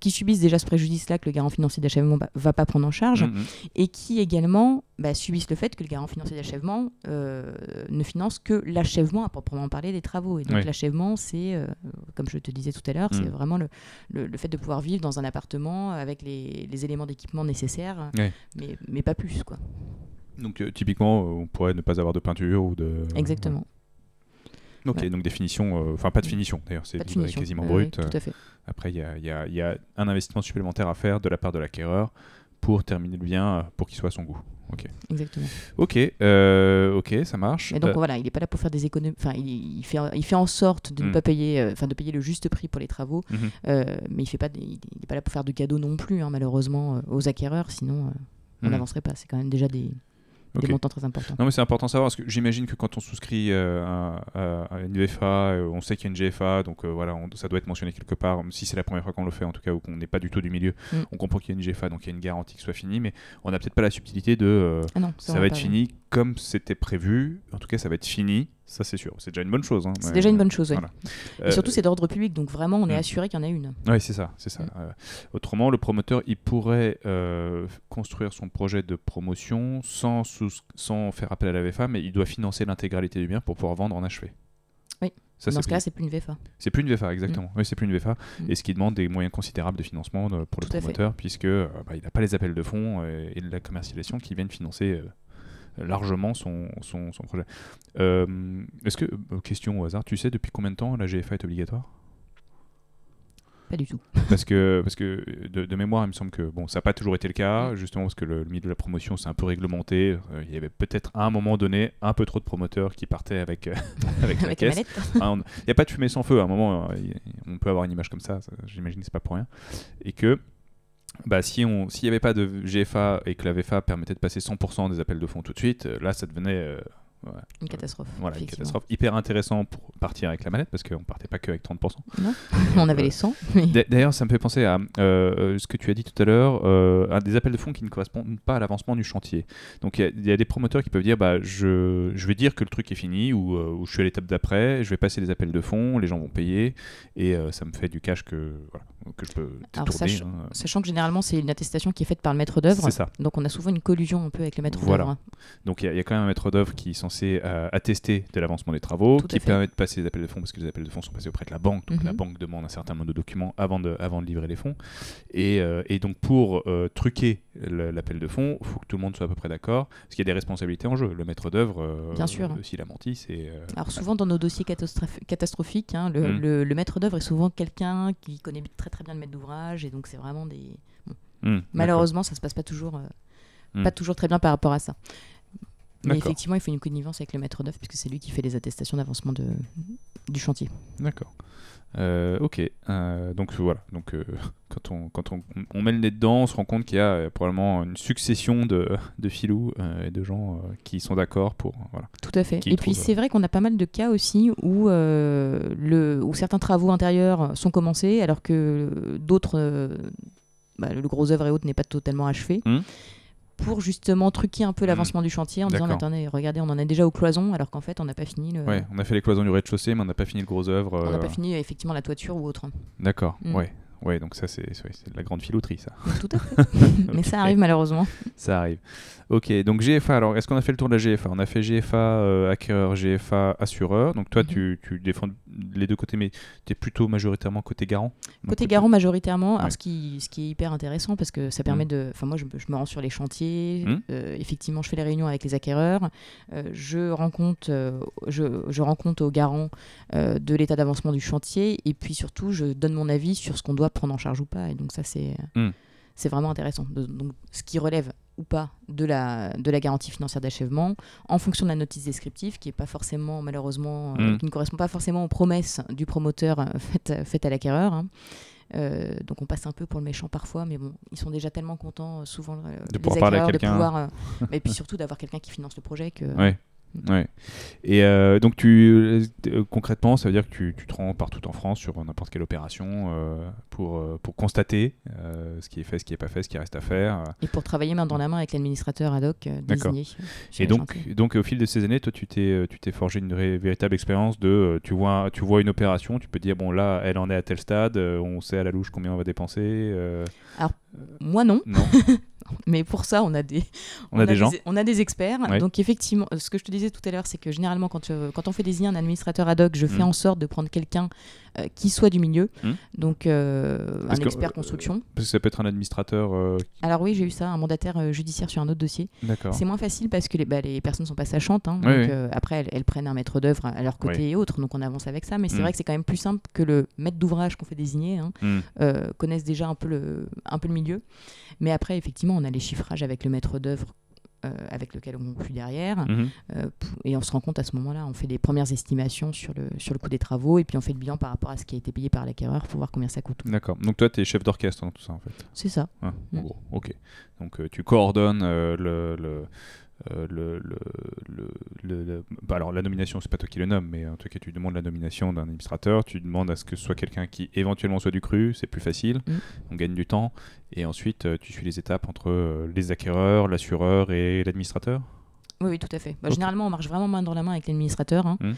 S2: qui subissent déjà ce préjudice-là que le garant financier d'achèvement bah, va pas prendre en charge,
S1: mm, mm.
S2: et qui également bah, subissent le fait que le garant financier d'achèvement euh, ne finance que l'achèvement à proprement parler des travaux. Et donc
S1: Oui.
S2: l'achèvement, c'est, euh, comme je te disais tout à l'heure,
S1: Mm.
S2: c'est vraiment le, le, le fait de pouvoir vivre dans un appartement avec les, les éléments d'équipement nécessaires, mais, mais pas plus. quoi.
S1: donc euh, typiquement, on pourrait ne pas avoir de peinture ou de.
S2: Exactement.
S1: Ok,
S2: Ouais.
S1: donc des finitions, euh, enfin pas de finition d'ailleurs, c'est quasiment brut.
S2: oui, tout à fait.
S1: Après, il y a, y y un investissement supplémentaire à faire de la part de l'acquéreur pour terminer le bien, euh, pour qu'il soit à son goût. Ok,
S2: Exactement.
S1: ok, euh, ok, ça marche.
S2: Et donc
S1: Euh,
S2: voilà, il n'est pas là pour faire des économies. Enfin, il, il fait, il fait en sorte de ne
S1: Mm.
S2: pas payer, enfin de payer le juste prix pour les travaux,
S1: mhm.
S2: mais il fait pas, il n'est pas là pour faire de cadeaux non plus, hein, malheureusement, aux acquéreurs. Sinon, on
S1: Mhm.
S2: n'avancerait pas. C'est quand même déjà des, Des montants très importants.
S1: Non, mais c'est important de savoir parce que j'imagine que quand on souscrit euh, à, à- une VFA, euh, on sait qu'il y a une GFA, donc euh, voilà, on- ça doit être mentionné quelque part. Si c'est la première fois qu'on le fait, en tout cas, ou qu'on n'est pas du tout du milieu,
S2: Mm.
S1: on comprend qu'il y a une GFA, donc il y a une garantie que ce soit fini, mais on n'a peut-être pas la subtilité de euh,
S2: Ah non,
S1: ça va être fini comme c'était prévu. En tout cas, ça va être fini, ça c'est sûr. C'est déjà une bonne chose. hein,
S2: C'est déjà une bonne chose,
S1: voilà.
S2: Et
S1: Euh,
S2: surtout, c'est d'ordre public, donc vraiment, on est
S1: Mm.
S2: assuré qu'il y en a une.
S1: Oui, c'est ça, c'est ça.
S2: Mm.
S1: Euh, autrement, le promoteur, il pourrait euh, construire son projet de promotion sans, sous- sans faire appel à la VFA, mais il doit financer l'intégralité du bien pour pouvoir vendre en achevé.
S2: Oui.
S1: Ça,
S2: Dans ce cas-là, c'est plus une VFA.
S1: c'est plus une VFA, exactement. Oui, c'est plus une VFA.
S2: Mm.
S1: Et ce qui demande des moyens considérables de financement pour le
S2: Tout
S1: promoteur, puisque euh, bah, il n'a pas les appels de fonds et la commercialisation qui viennent financer euh, largement son, son, son projet. Euh, Est-ce que, euh, question au hasard, tu sais depuis combien de temps la GFA est obligatoire?
S2: Pas du tout.
S1: parce que, parce que de, de mémoire, il me semble que bon, ça n'a pas toujours été le cas, justement parce que le, le milieu de la promotion c'est un peu réglementé. Euh, il y avait peut-être à un moment donné un peu trop de promoteurs qui partaient avec, euh, avec, la
S2: Avec la
S1: caisse. Ah, Il n'y a pas de fumée sans feu. À un moment, euh, on peut avoir une image comme ça. ça, J'imagine que c'est pas pour rien. Et que bah, si on s'il n'y avait pas de GFA et que la VFA permettait de passer 100% des appels de fonds tout de suite, euh, là, ça devenait euh, ouais,
S2: Une catastrophe.
S1: voilà, une catastrophe hyper intéressant pour partir avec la manette parce qu'on partait pas que avec 30%.
S2: Non on avait les 100. Mais...
S1: D'a- D'ailleurs, ça me fait penser à euh, ce que tu as dit tout à l'heure, euh, à des appels de fonds qui ne correspondent pas à l'avancement du chantier. Donc il y a- il y, a des promoteurs qui peuvent dire bah, je, je vais dire que le truc est fini ou, euh, ou je suis à l'étape d'après, je vais passer des appels de fonds, les gens vont payer et euh, ça me fait du cash que. Voilà. que je peux
S2: Alors,
S1: tourner.
S2: sach-
S1: hein.
S2: Sachant que généralement, c'est une attestation qui est faite par le maître d'œuvre. Donc on a souvent une collusion un peu avec le maître
S1: Voilà.
S2: d'œuvre.
S1: Donc il y, a- il y a quand même un maître d'œuvre qui est censé euh, attester de l'avancement des travaux, qui
S2: fait.
S1: permet de passer les appels de fonds parce que les appels de fonds sont passés auprès de la banque. Donc
S2: Mhm.
S1: la banque demande un certain nombre de documents avant de, avant de livrer les fonds. Et, euh, et donc pour euh, truquer l'appel de fonds, il faut que tout le monde soit à peu près d'accord parce qu'il y a des responsabilités en jeu. Le maître d'œuvre, euh,
S2: Bien sûr.
S1: s'il a menti, c'est.
S2: Alors souvent dans nos dossiers catastroph- catastrophiques, hein, le,
S1: Mm.
S2: le- le maître d'œuvre est souvent quelqu'un qui connaît très très bien le maître d'ouvrage et donc c'est vraiment des.
S1: hmm,
S2: Malheureusement, ça se passe pas toujours, euh, pas toujours très bien par rapport à ça. Mais effectivement, il faut une connivence avec le maître d'œuvre puisque c'est lui qui fait les attestations d'avancement de, du chantier.
S1: D'accord. Euh, ok. Euh, donc voilà. Donc euh, quand on quand on, on met le nez dedans, on se rend compte qu'il y a probablement une succession de, de filous et de gens qui sont d'accord pour voilà.
S2: Tout à fait. Et puis c'est vrai qu'on a pas mal de cas aussi où, le, où certains travaux intérieurs sont commencés alors que d'autres, bah, le gros œuvre et autres n'est pas totalement achevé.
S1: Hmm.
S2: Pour justement truquer un peu l'avancement du chantier en disant attendez, regardez, on en est déjà aux cloisons alors qu'en fait on n'a pas fini. Le...
S1: Ouais, on a fait les cloisons du rez-de-chaussée, mais on n'a pas fini le gros œuvre.
S2: On n'a
S1: euh,
S2: pas fini effectivement la toiture ou autre.
S1: D'accord.
S2: Mm.
S1: Ouais. Ouais, donc ça c'est de la grande filouterie ça.
S2: Tout à fait. mais ça arrive malheureusement.
S1: Ça arrive. Ok, donc GFA, alors est-ce qu'on a fait le tour de la GFA On a fait GFA euh, acquéreur, GFA assureur. Donc toi,
S2: Mhm.
S1: tu, tu défends les deux côtés, mais tu es plutôt majoritairement côté garant?
S2: Côté garant majoritairement,
S1: Ouais.
S2: alors ce, qui, ce qui est hyper intéressant parce que ça permet
S1: Mm.
S2: de... Enfin moi je, me- je me rends sur les chantiers,
S1: Mm.
S2: euh, effectivement je fais les réunions avec les acquéreurs, euh, je, rencontre, je, je rencontre aux garants de l'état d'avancement du chantier et puis surtout je donne mon avis sur ce qu'on doit prendre en charge ou pas et donc ça c'est
S1: Mm.
S2: c'est vraiment intéressant. De- donc ce qui relève ou pas de la, de la garantie financière d'achèvement en fonction de la notice descriptive qui est pas forcément malheureusement euh,
S1: Mm.
S2: qui ne correspond pas forcément aux promesses du promoteur euh, faites, faites à l'acquéreur hein. Euh, donc on passe un peu pour le méchant parfois mais bon ils sont déjà tellement contents euh, souvent euh,
S1: De
S2: les
S1: pouvoir parler à
S2: de pouvoir euh, et puis surtout d'avoir quelqu'un qui finance le projet que
S1: Ouais. Ouais. Et euh, donc tu euh, concrètement, ça veut dire que tu, tu te rends partout en France sur n'importe quelle opération euh, pour, pour constater ce qui est fait, ce qui n'est pas fait, ce qui reste à faire.
S2: et pour travailler main dans la main avec l'administrateur ad hoc désigné
S1: Et donc, donc au fil de ces années, toi, tu t'es, tu t'es forgé une véritable expérience de, tu vois, tu vois une opération, tu peux dire bon là, elle en est à tel stade, on sait à la louche combien on va dépenser. euh,
S2: moi non
S1: non,
S2: mais pour ça on a des
S1: on, a des gens.
S2: on a des experts.
S1: Ouais.
S2: Donc effectivement, euh, ce que je te disais tout à l'heure, c'est que généralement quand, euh, quand on fait désigner un administrateur ad hoc, je fais
S1: Mm.
S2: en sorte de prendre quelqu'un euh, qui soit du milieu,
S1: Mm.
S2: donc euh, un
S1: que,
S2: expert construction.
S1: Parce que ça peut être un administrateur. euh,
S2: Alors oui, j'ai eu ça, un mandataire judiciaire sur un autre dossier. C'est moins facile parce que les, bah, les personnes sont pas sachantes. hein.
S1: Oui,
S2: donc
S1: oui.
S2: après, elles, elles prennent un maître d'œuvre à leur côté
S1: Oui.
S2: et autres, donc on avance avec ça. Mais c'est
S1: Mm.
S2: vrai que c'est quand même plus simple que le maître d'ouvrage qu'on fait désigner hein, connaissent déjà un peu, le, un peu le milieu. Mais après, effectivement, on a les chiffrages avec le maître d'œuvre euh, avec lequel on conclut derrière.
S1: Mhm.
S2: Euh, et on se rend compte à ce moment-là, on fait des premières estimations sur le, sur le coût des travaux et puis on fait le bilan par rapport à ce qui a été payé par l'acquéreur pour voir combien ça coûte.
S1: D'accord. Donc toi, tu es chef d'orchestre dans tout ça en fait.
S2: C'est ça.
S1: Gros. Ok. Donc euh, tu coordonnes euh, le, le, euh, le, le, le- le- le- bah, alors la nomination, c'est pas toi qui le nomme, mais en tout cas tu demandes la nomination d'un administrateur, tu demandes à ce que ce soit quelqu'un qui éventuellement soit du cru, c'est plus facile,
S2: Mm.
S1: on gagne du temps, et ensuite euh, tu suis les étapes entre euh, les acquéreurs, l'assureur et l'administrateur?
S2: Oui, oui, tout à fait. Bah. Généralement, on marche vraiment main dans la main avec l'administrateur, hein,
S1: Mm.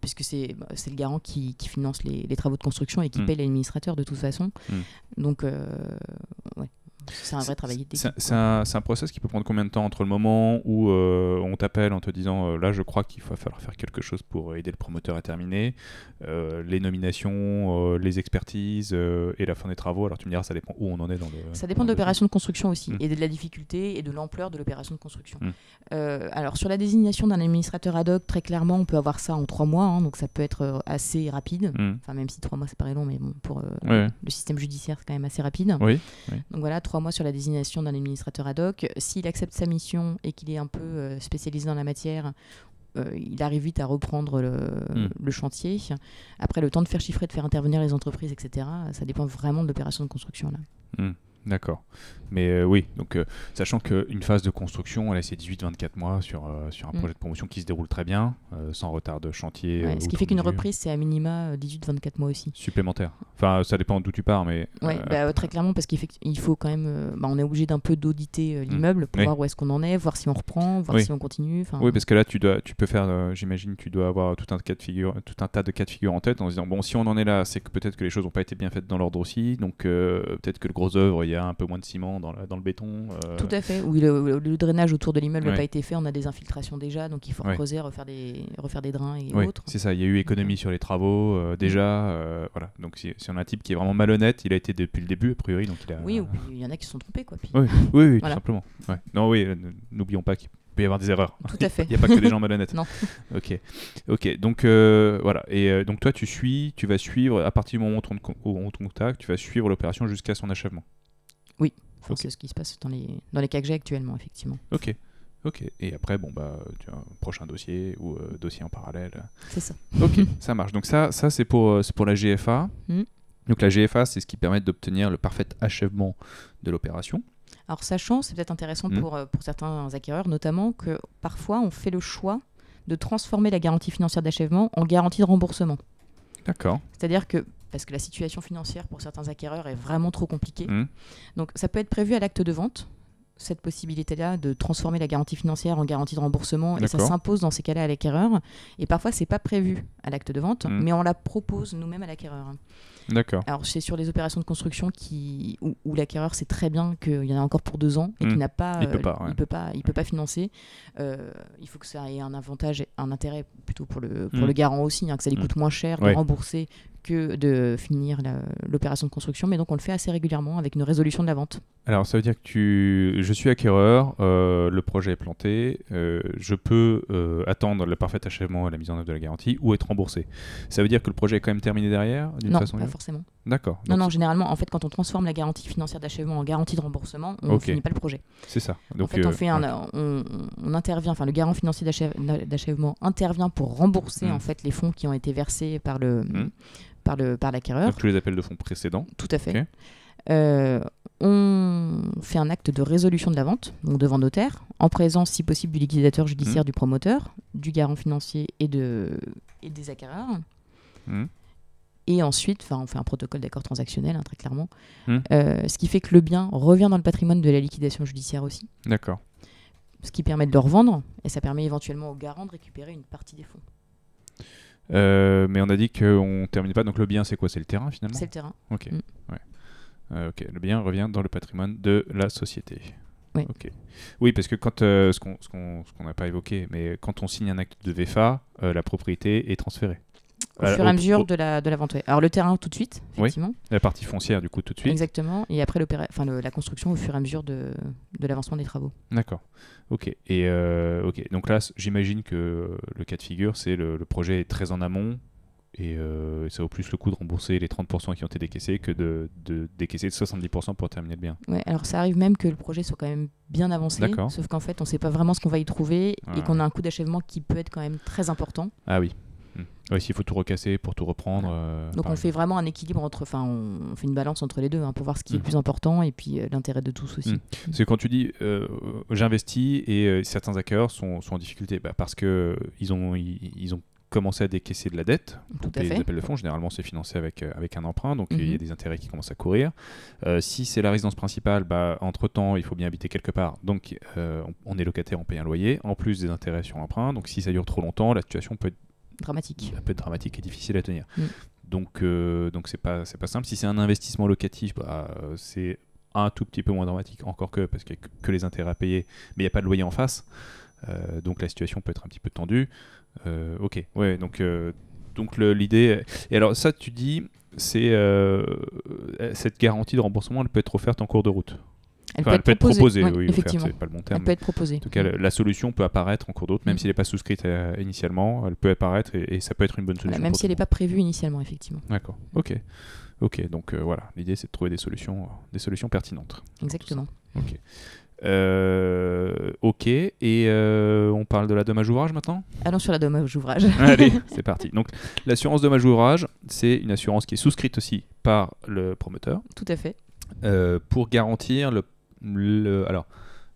S2: puisque c'est bah, le garant qui, qui finance les, les travaux de construction et qui
S1: Mm.
S2: paye l'administrateur de toute façon.
S1: Mm.
S2: Donc, euh, ouais. C'est un vrai travail d'équipe.
S1: C'est un, process qui peut prendre combien de temps entre le moment où euh, on t'appelle en te disant euh, là je crois qu'il va falloir faire quelque chose pour aider le promoteur à terminer, euh, les nominations, les expertises et la fin des travaux. Alors tu me diras ça dépend où on en est dans le.
S2: Ça dépend de l'opération de construction aussi,
S1: Mm.
S2: et de la difficulté et de l'ampleur de l'opération de construction.
S1: Mm.
S2: Euh, alors sur la désignation d'un administrateur ad hoc, très clairement, on peut avoir ça en trois mois, hein, donc ça peut être assez rapide.
S1: dossier. Mm.
S2: Enfin, même si trois mois c'est paraît long, mais bon, pour
S1: Ouais.
S2: le système judiciaire, c'est quand même assez rapide.
S1: Oui.
S2: Donc voilà, trois mois sur la désignation d'un administrateur ad hoc. S'il accepte sa mission et qu'il est un peu euh, spécialisé dans la matière, euh, il arrive vite à reprendre le,
S1: Mm.
S2: le chantier. Après, le temps de faire chiffrer, de faire intervenir les entreprises, etc., ça dépend vraiment de l'opération de construction. Là.
S1: D'accord. Mais euh, oui, donc euh, sachant qu'une phase de construction, elle c'est 18-24 mois sur, euh, sur un
S2: Mm.
S1: projet de promotion qui se déroule très bien, sans retard de chantier.
S2: Ouais, ce qui fait qu'une reprise, c'est à minima 18-24 mois aussi.
S1: Supplémentaire. Enfin, ça dépend d'où tu pars, mais. Euh,
S2: bah, très clairement, parce qu'il faut quand même. bah, on est obligé d'un peu d'auditer euh, l'immeuble pour
S1: Oui.
S2: voir où est-ce qu'on en est, voir si on reprend, voir
S1: Oui.
S2: si on continue.
S1: Oui, parce que là, tu, dois, tu peux faire, j'imagine, tu dois avoir tout un, cas de figure, tout un tas de cas de figure en tête en se disant, bon, si on en est là, c'est que peut-être que les choses n'ont pas été bien faites dans l'ordre aussi, donc peut-être que le gros œuvre, il y a un peu moins de ciment dans, la- dans le béton. euh,
S2: Tout à fait. Oui, le, le- le drainage autour de l'immeuble n'a
S1: Ouais.
S2: pas été fait, on a des infiltrations déjà, donc il faut
S1: Ouais.
S2: creuser, refaire des, refaire des drains et autres.
S1: c'est ça. Il y a eu économie sur les travaux euh, déjà. euh, voilà. Donc si, si on a un type qui est vraiment malhonnête, il a été depuis le début a priori, donc il a.
S2: Oui, il y en a qui se sont trompés. Quoi. Puis,
S1: Oui, oui, oui, tout simplement. Non, oui, n'oublions pas qu'il peut y avoir des erreurs.
S2: Tout à fait.
S1: Il n'y a pas que des gens malhonnêtes.
S2: Non.
S1: Ok, ok. Donc euh, voilà. Et euh, donc toi, tu suis, tu vas suivre à partir du moment où on te contacte, tu vas suivre l'opération jusqu'à son achèvement.
S2: Enfin,
S1: Ok.
S2: C'est ce qui se passe dans les, dans les cas que j'ai actuellement, effectivement.
S1: Ok. Ok. Et après, bon bah, tu as un prochain dossier ou euh, dossier en parallèle.
S2: C'est ça.
S1: Ok, ça marche. Donc ça, ça c'est pour, euh, pour la GFA.
S2: Mm.
S1: Donc la GFA, c'est ce qui permet d'obtenir le parfait achèvement de l'opération.
S2: Alors, sachant, c'est peut-être intéressant
S1: Mm.
S2: pour, euh, pour certains acquéreurs, notamment, que parfois on fait le choix de transformer la garantie financière d'achèvement en garantie de remboursement.
S1: D'accord.
S2: C'est-à-dire que, parce que la situation financière pour certains acquéreurs est vraiment trop compliquée,
S1: Mm.
S2: donc ça peut être prévu à l'acte de vente, cette possibilité-là de transformer la garantie financière en garantie de remboursement, et ça s'impose dans ces cas-là à l'acquéreur. Et parfois, c'est pas prévu à l'acte de vente,
S1: Mm.
S2: mais on la propose nous-mêmes à l'acquéreur.
S1: D'accord.
S2: Alors, c'est sur les opérations de construction qui, où, où l'acquéreur sait très bien qu'il y en a encore pour deux ans et
S1: Mm.
S2: qu'il n'a pas,
S1: Il peut
S2: euh,
S1: pas, ouais.
S2: il peut pas, il peut pas financer. Euh, il faut que ça ait un avantage, un intérêt plutôt pour le, pour le garant aussi, hein, que ça lui coûte moins cher
S1: Ouais.
S2: de rembourser que de finir l'opération de construction. Mais donc, on le fait assez régulièrement avec une résolution de la vente.
S1: Alors ça veut dire que tu... je suis acquéreur, euh, le projet est planté, euh, je peux euh, attendre le parfait achèvement et la mise en œuvre de la garantie ou être remboursé. Ça veut dire que le projet est quand même terminé derrière
S2: Non,
S1: façon
S2: pas forcément.
S1: D'accord.
S2: Non, non, généralement, en fait, quand on transforme la garantie financière d'achèvement en garantie de remboursement, on ne
S1: Ok.
S2: finit pas le projet.
S1: C'est ça. Donc,
S2: en fait, on, fait un, on, on intervient, enfin le garant financier d'achève- d'achèvement intervient pour rembourser
S1: Mm.
S2: en fait les fonds qui ont été versés par le
S1: Mm.
S2: Par le par l'acquéreur.
S1: Donc tous les appels de fonds précédents.
S2: Tout à fait. Euh, on fait un acte de résolution de la vente, donc devant notaire, en présence, si possible, du liquidateur judiciaire,
S1: Mm.
S2: du promoteur, du garant financier et, de, et des acquéreurs.
S1: Hmm.
S2: Et ensuite, enfin, on fait un protocole d'accord transactionnel, hein, très clairement.
S1: Mm.
S2: Euh, ce qui fait que le bien revient dans le patrimoine de la liquidation judiciaire aussi.
S1: D'accord.
S2: ce qui permet de le revendre et ça permet éventuellement au garant de récupérer une partie des fonds.
S1: Euh, mais on a dit qu'on termine pas. Donc le bien, c'est quoi? C'est le terrain finalement?
S2: C'est le terrain.
S1: Ok.
S2: Mm.
S1: Ouais. Euh, ok. Le bien revient dans le patrimoine de la société.
S2: Oui.
S1: Ok. Oui, parce que quand euh, ce qu'on qu'on n'a pas évoqué, mais quand on signe un acte de VFA, euh, la propriété est transférée.
S2: Au fur et à mesure de la, de la vente. Alors le terrain tout de suite,
S1: Oui.
S2: effectivement.
S1: La partie foncière, du coup, tout de suite.
S2: Exactement. Et après enfin, le- la construction au fur et à mesure de, de l'avancement des travaux.
S1: D'accord. Ok. Et euh, ok. Donc là, j'imagine que euh, le cas de figure, c'est le, le projet est très en amont et euh, ça vaut plus le coup de rembourser les 30% qui ont été décaissés que de, de décaisser 70% pour terminer le bien.
S2: Ouais, alors ça arrive même que le projet soit quand même bien avancé,
S1: D'accord.
S2: sauf qu'en fait on ne sait pas vraiment ce qu'on va y trouver et qu'on a un coût d'achèvement qui peut être quand même très important.
S1: Ah oui. Ouais, s'il faut tout recasser pour tout reprendre. euh,
S2: Donc on fait vraiment un équilibre entre, enfin on, fait une balance entre les deux hein, pour voir ce qui est le plus important et puis euh, l'intérêt de tous aussi.
S1: Mhm. C'est quand tu dis euh, j'investis et certains acquéreurs sont, sont en difficulté bah, parce que ils ont, ils, ils ont commencé à décaisser de la dette.
S2: Tout
S1: Donc
S2: à
S1: les appels de fonds, généralement, c'est financé avec, euh, avec un emprunt, donc il y a
S2: Mhm.
S1: des intérêts qui commencent à courir. Euh, si c'est la résidence principale, bah, entre-temps, il faut bien habiter quelque part. Donc euh, on, on est locataire, on paye un loyer, en plus des intérêts sur l'emprunt. Donc si ça dure trop longtemps, la situation peut être
S2: Dramatique.
S1: un peu dramatique et difficile à tenir.
S2: Mm.
S1: Donc, euh, donc c'est pas, c'est pas simple. Si c'est un investissement locatif, bah, euh, c'est un tout petit peu moins dramatique, encore que parce qu'il n'y a que, les intérêts à payer, mais il n'y a pas de loyer en face. Euh, donc la situation peut être un petit peu tendue. Ok, ouais, donc, donc l'idée. Et alors ça, tu dis, c'est cette garantie de remboursement, elle peut être offerte en cours de route.
S2: Elle,
S1: Enfin,
S2: peut, être proposée,
S1: oui,
S2: effectivement.
S1: pas le bon
S2: Elle
S1: terme.
S2: peut être proposée.
S1: En tout cas, la solution peut apparaître en cours route, même
S2: Mm.
S1: si elle n'est pas souscrite euh, initialement, elle peut apparaître et, et ça peut être une bonne solution.
S2: Voilà, même si elle n'est pas prévue initialement, effectivement.
S1: D'accord. Ok. Ok. Donc euh, voilà, l'idée c'est de trouver des solutions, euh, des solutions pertinentes.
S2: Exactement.
S1: Ok. Euh, ok. Et euh, on parle de la dommage ouvrage maintenant?
S2: Allons sur la dommage ouvrage.
S1: Allez, c'est parti. Donc l'assurance dommage ouvrage, c'est une assurance qui est souscrite aussi par le promoteur.
S2: Tout à fait.
S1: euh, pour garantir le, le- alors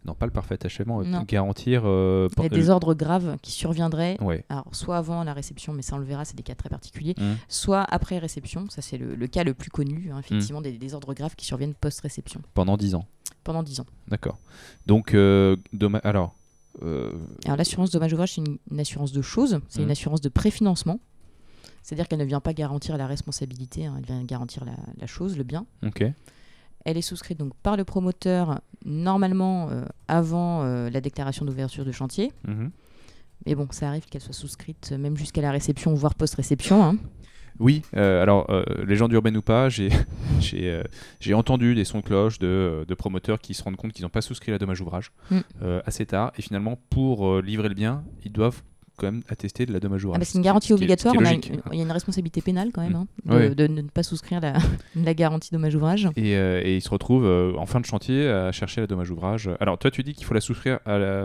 S1: non pas le parfait achèvement, euh,
S2: Non.
S1: garantir euh,
S2: Il y a des ordres graves qui surviendraient,
S1: ouais.
S2: alors soit avant la réception, mais ça on le verra, c'est des cas très particuliers,
S1: Mhm.
S2: soit après réception, ça c'est le, le cas le plus connu, hein,
S1: Mm.
S2: effectivement, des, des ordres graves qui surviennent post-réception,
S1: pendant 10 ans.
S2: pendant 10 ans.
S1: D'accord. Donc euh, doma- alors euh,
S2: Alors l'assurance dommage ouvrage, c'est une, une assurance de choses, c'est une assurance de préfinancement, c'est-à-dire qu'elle ne vient pas garantir la responsabilité, hein, elle vient garantir la, la chose, le bien.
S1: ok.
S2: Elle est souscrite donc par le promoteur, normalement euh, avant euh, la déclaration d'ouverture de chantier.
S1: Mhm.
S2: Mais bon, ça arrive qu'elle soit souscrite euh, même jusqu'à la réception, voire post-réception. hein.
S1: Oui, euh, alors, euh, légende urbaine ou pas, j'ai euh, entendu des sons de cloche de, de promoteurs qui se rendent compte qu'ils n'ont pas souscrit la dommage ouvrage
S2: Mm.
S1: assez tard. Et finalement, pour livrer le bien, ils doivent quand même attester de la dommage
S2: Ah
S1: ouvrage.
S2: bah, c'est une garantie obligatoire. Il y a une responsabilité pénale quand même
S1: Mm.
S2: hein, de,
S1: Ouais.
S2: de ne pas souscrire la, la garantie dommage ouvrage.
S1: Et, euh, et ils se retrouvent euh, en fin de chantier à chercher la dommage ouvrage. Alors, toi, tu dis qu'il faut la souscrire à la,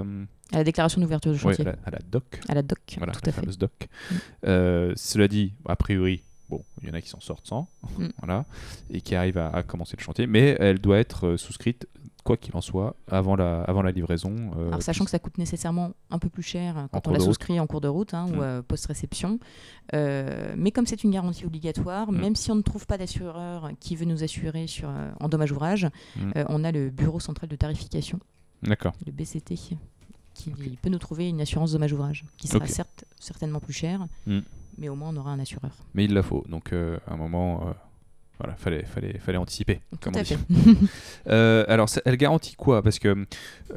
S2: À la déclaration d'ouverture de
S1: ouais,
S2: chantier.
S1: à la, à la DOC.
S2: À la DOC,
S1: Voilà,
S2: tout
S1: la
S2: à fait.
S1: fameuse doc.
S2: Mm.
S1: Euh, cela dit, a priori, bon, il y en a qui s'en sortent sans,
S2: Mm.
S1: voilà, et qui arrivent à, à commencer le chantier, mais elle doit être euh, souscrite, quoi qu'il en soit, avant la, avant la livraison. euh,
S2: Alors, sachant que ça coûte nécessairement un peu plus cher euh, quand on la
S1: route.
S2: souscrit en cours de route hein,
S1: Mm.
S2: ou euh, post-réception. Euh, mais comme c'est une garantie obligatoire,
S1: Mm.
S2: même si on ne trouve pas d'assureur qui veut nous assurer sur, en dommage ouvrage,
S1: Mm.
S2: on a le Bureau central de tarification, le BCT, qui peut nous trouver une assurance dommage ouvrage, qui sera certes certainement plus chère,
S1: Mm.
S2: mais au moins on aura un assureur.
S1: Mais il la faut. Donc, à un moment, voilà, fallait, fallait, fallait anticiper.
S2: Tout
S1: comme on
S2: à
S1: dit.
S2: fait.
S1: Euh, alors, ça- elle garantit quoi? Parce que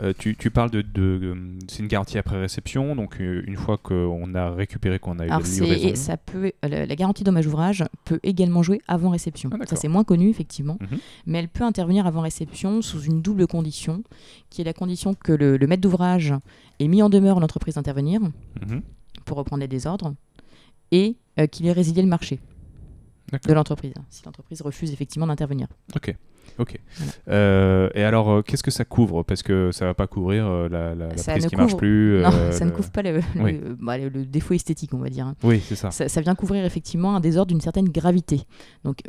S1: euh, tu, tu parles de, de- c'est une garantie après réception, donc euh, une fois qu'on a récupéré, qu'on a eu
S2: Alors
S1: livraison.
S2: ça peut, la, la garantie dommage ouvrage peut également jouer avant réception.
S1: Ah,
S2: ça c'est moins connu effectivement,
S1: Mhm.
S2: mais elle peut intervenir avant réception sous une double condition, qui est la condition que le, le maître d'ouvrage ait mis en demeure l'entreprise d'intervenir
S1: Mhm.
S2: pour reprendre les désordres et euh, qu'il ait résilié le marché. De l'entreprise, si l'entreprise refuse effectivement d'intervenir.
S1: Ok. Ok.
S2: Voilà.
S1: Euh, et alors, euh, qu'est-ce que ça couvre? Parce que ça va pas couvrir euh, la, la, la prise qui marche
S2: couvre-
S1: plus.
S2: non,
S1: euh,
S2: ça ne couvre pas le, le-
S1: Oui.
S2: bah, le- défaut esthétique, on va dire. hein.
S1: Oui, c'est ça.
S2: ça, ça vient couvrir effectivement un désordre d'une certaine gravité. Donc,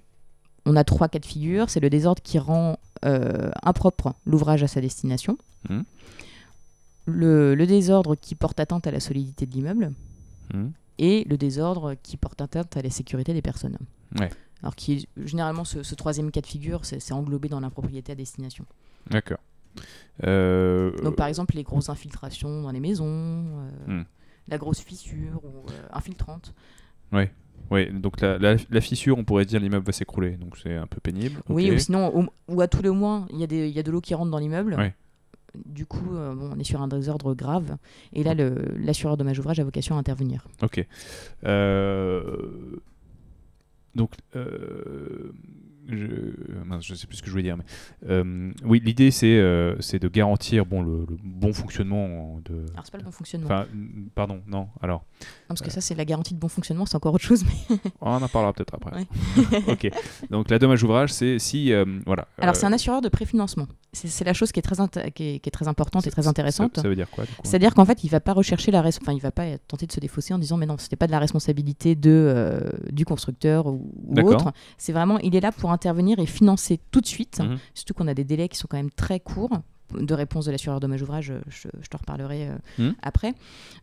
S2: on a trois cas de figure. C'est le désordre qui rend impropre l'ouvrage à sa destination.
S1: Mhm.
S2: Le, désordre qui porte atteinte à la solidité de l'immeuble.
S1: Mhm.
S2: Et le désordre qui porte atteinte à la sécurité des personnes.
S1: Ouais.
S2: Alors, qui généralement, ce, ce troisième cas de figure, c'est englobé dans l'impropriété à destination.
S1: D'accord. Euh,
S2: Donc, par exemple, les grosses infiltrations dans les maisons, euh,
S1: Mhm.
S2: la grosse fissure ou euh, infiltrante.
S1: Oui, donc la, la- la fissure, on pourrait dire l'immeuble va s'écrouler, donc c'est un peu pénible.
S2: Oui, ou sinon, ou à tout le moins, il y, a des- y a de l'eau qui rentre dans l'immeuble.
S1: Ouais.
S2: Du coup, euh, bon, on est sur un désordre grave. Et là, le- l'assureur dommage ouvrage a vocation à intervenir.
S1: Ok. Euh, Donc, euh, je... mince, je sais plus ce que je voulais dire. Mais... euh, oui, l'idée, c'est euh, c'est de garantir bon, le, le bon fonctionnement de...
S2: Alors, c'est pas le bon fonctionnement.
S1: Enfin, n- pardon, non, alors,
S2: Non, parce que ça, c'est la garantie de bon fonctionnement, c'est encore autre chose. Mais...
S1: on en parlera peut-être après.
S2: Ouais.
S1: ok, donc la dommage ouvrage, c'est si, euh, voilà.
S2: Alors,
S1: euh,
S2: c'est un assureur de préfinancement. C'est la chose qui est très, qui est, qui est très importante et très intéressante.
S1: Ça, veut dire quoi
S2: C'est-à-dire qu'en fait, il va pas rechercher la enfin, il va pas tenter de se défausser en disant mais non, c'était pas de la responsabilité de euh, du constructeur ou, ou autre. C'est vraiment, il est là pour intervenir et financer tout de suite.
S1: Mhm.
S2: Surtout qu'on a des délais qui sont quand même très courts de réponse de l'assureur dommage ouvrage. Je, je te reparlerai euh,
S1: Mhm.
S2: après.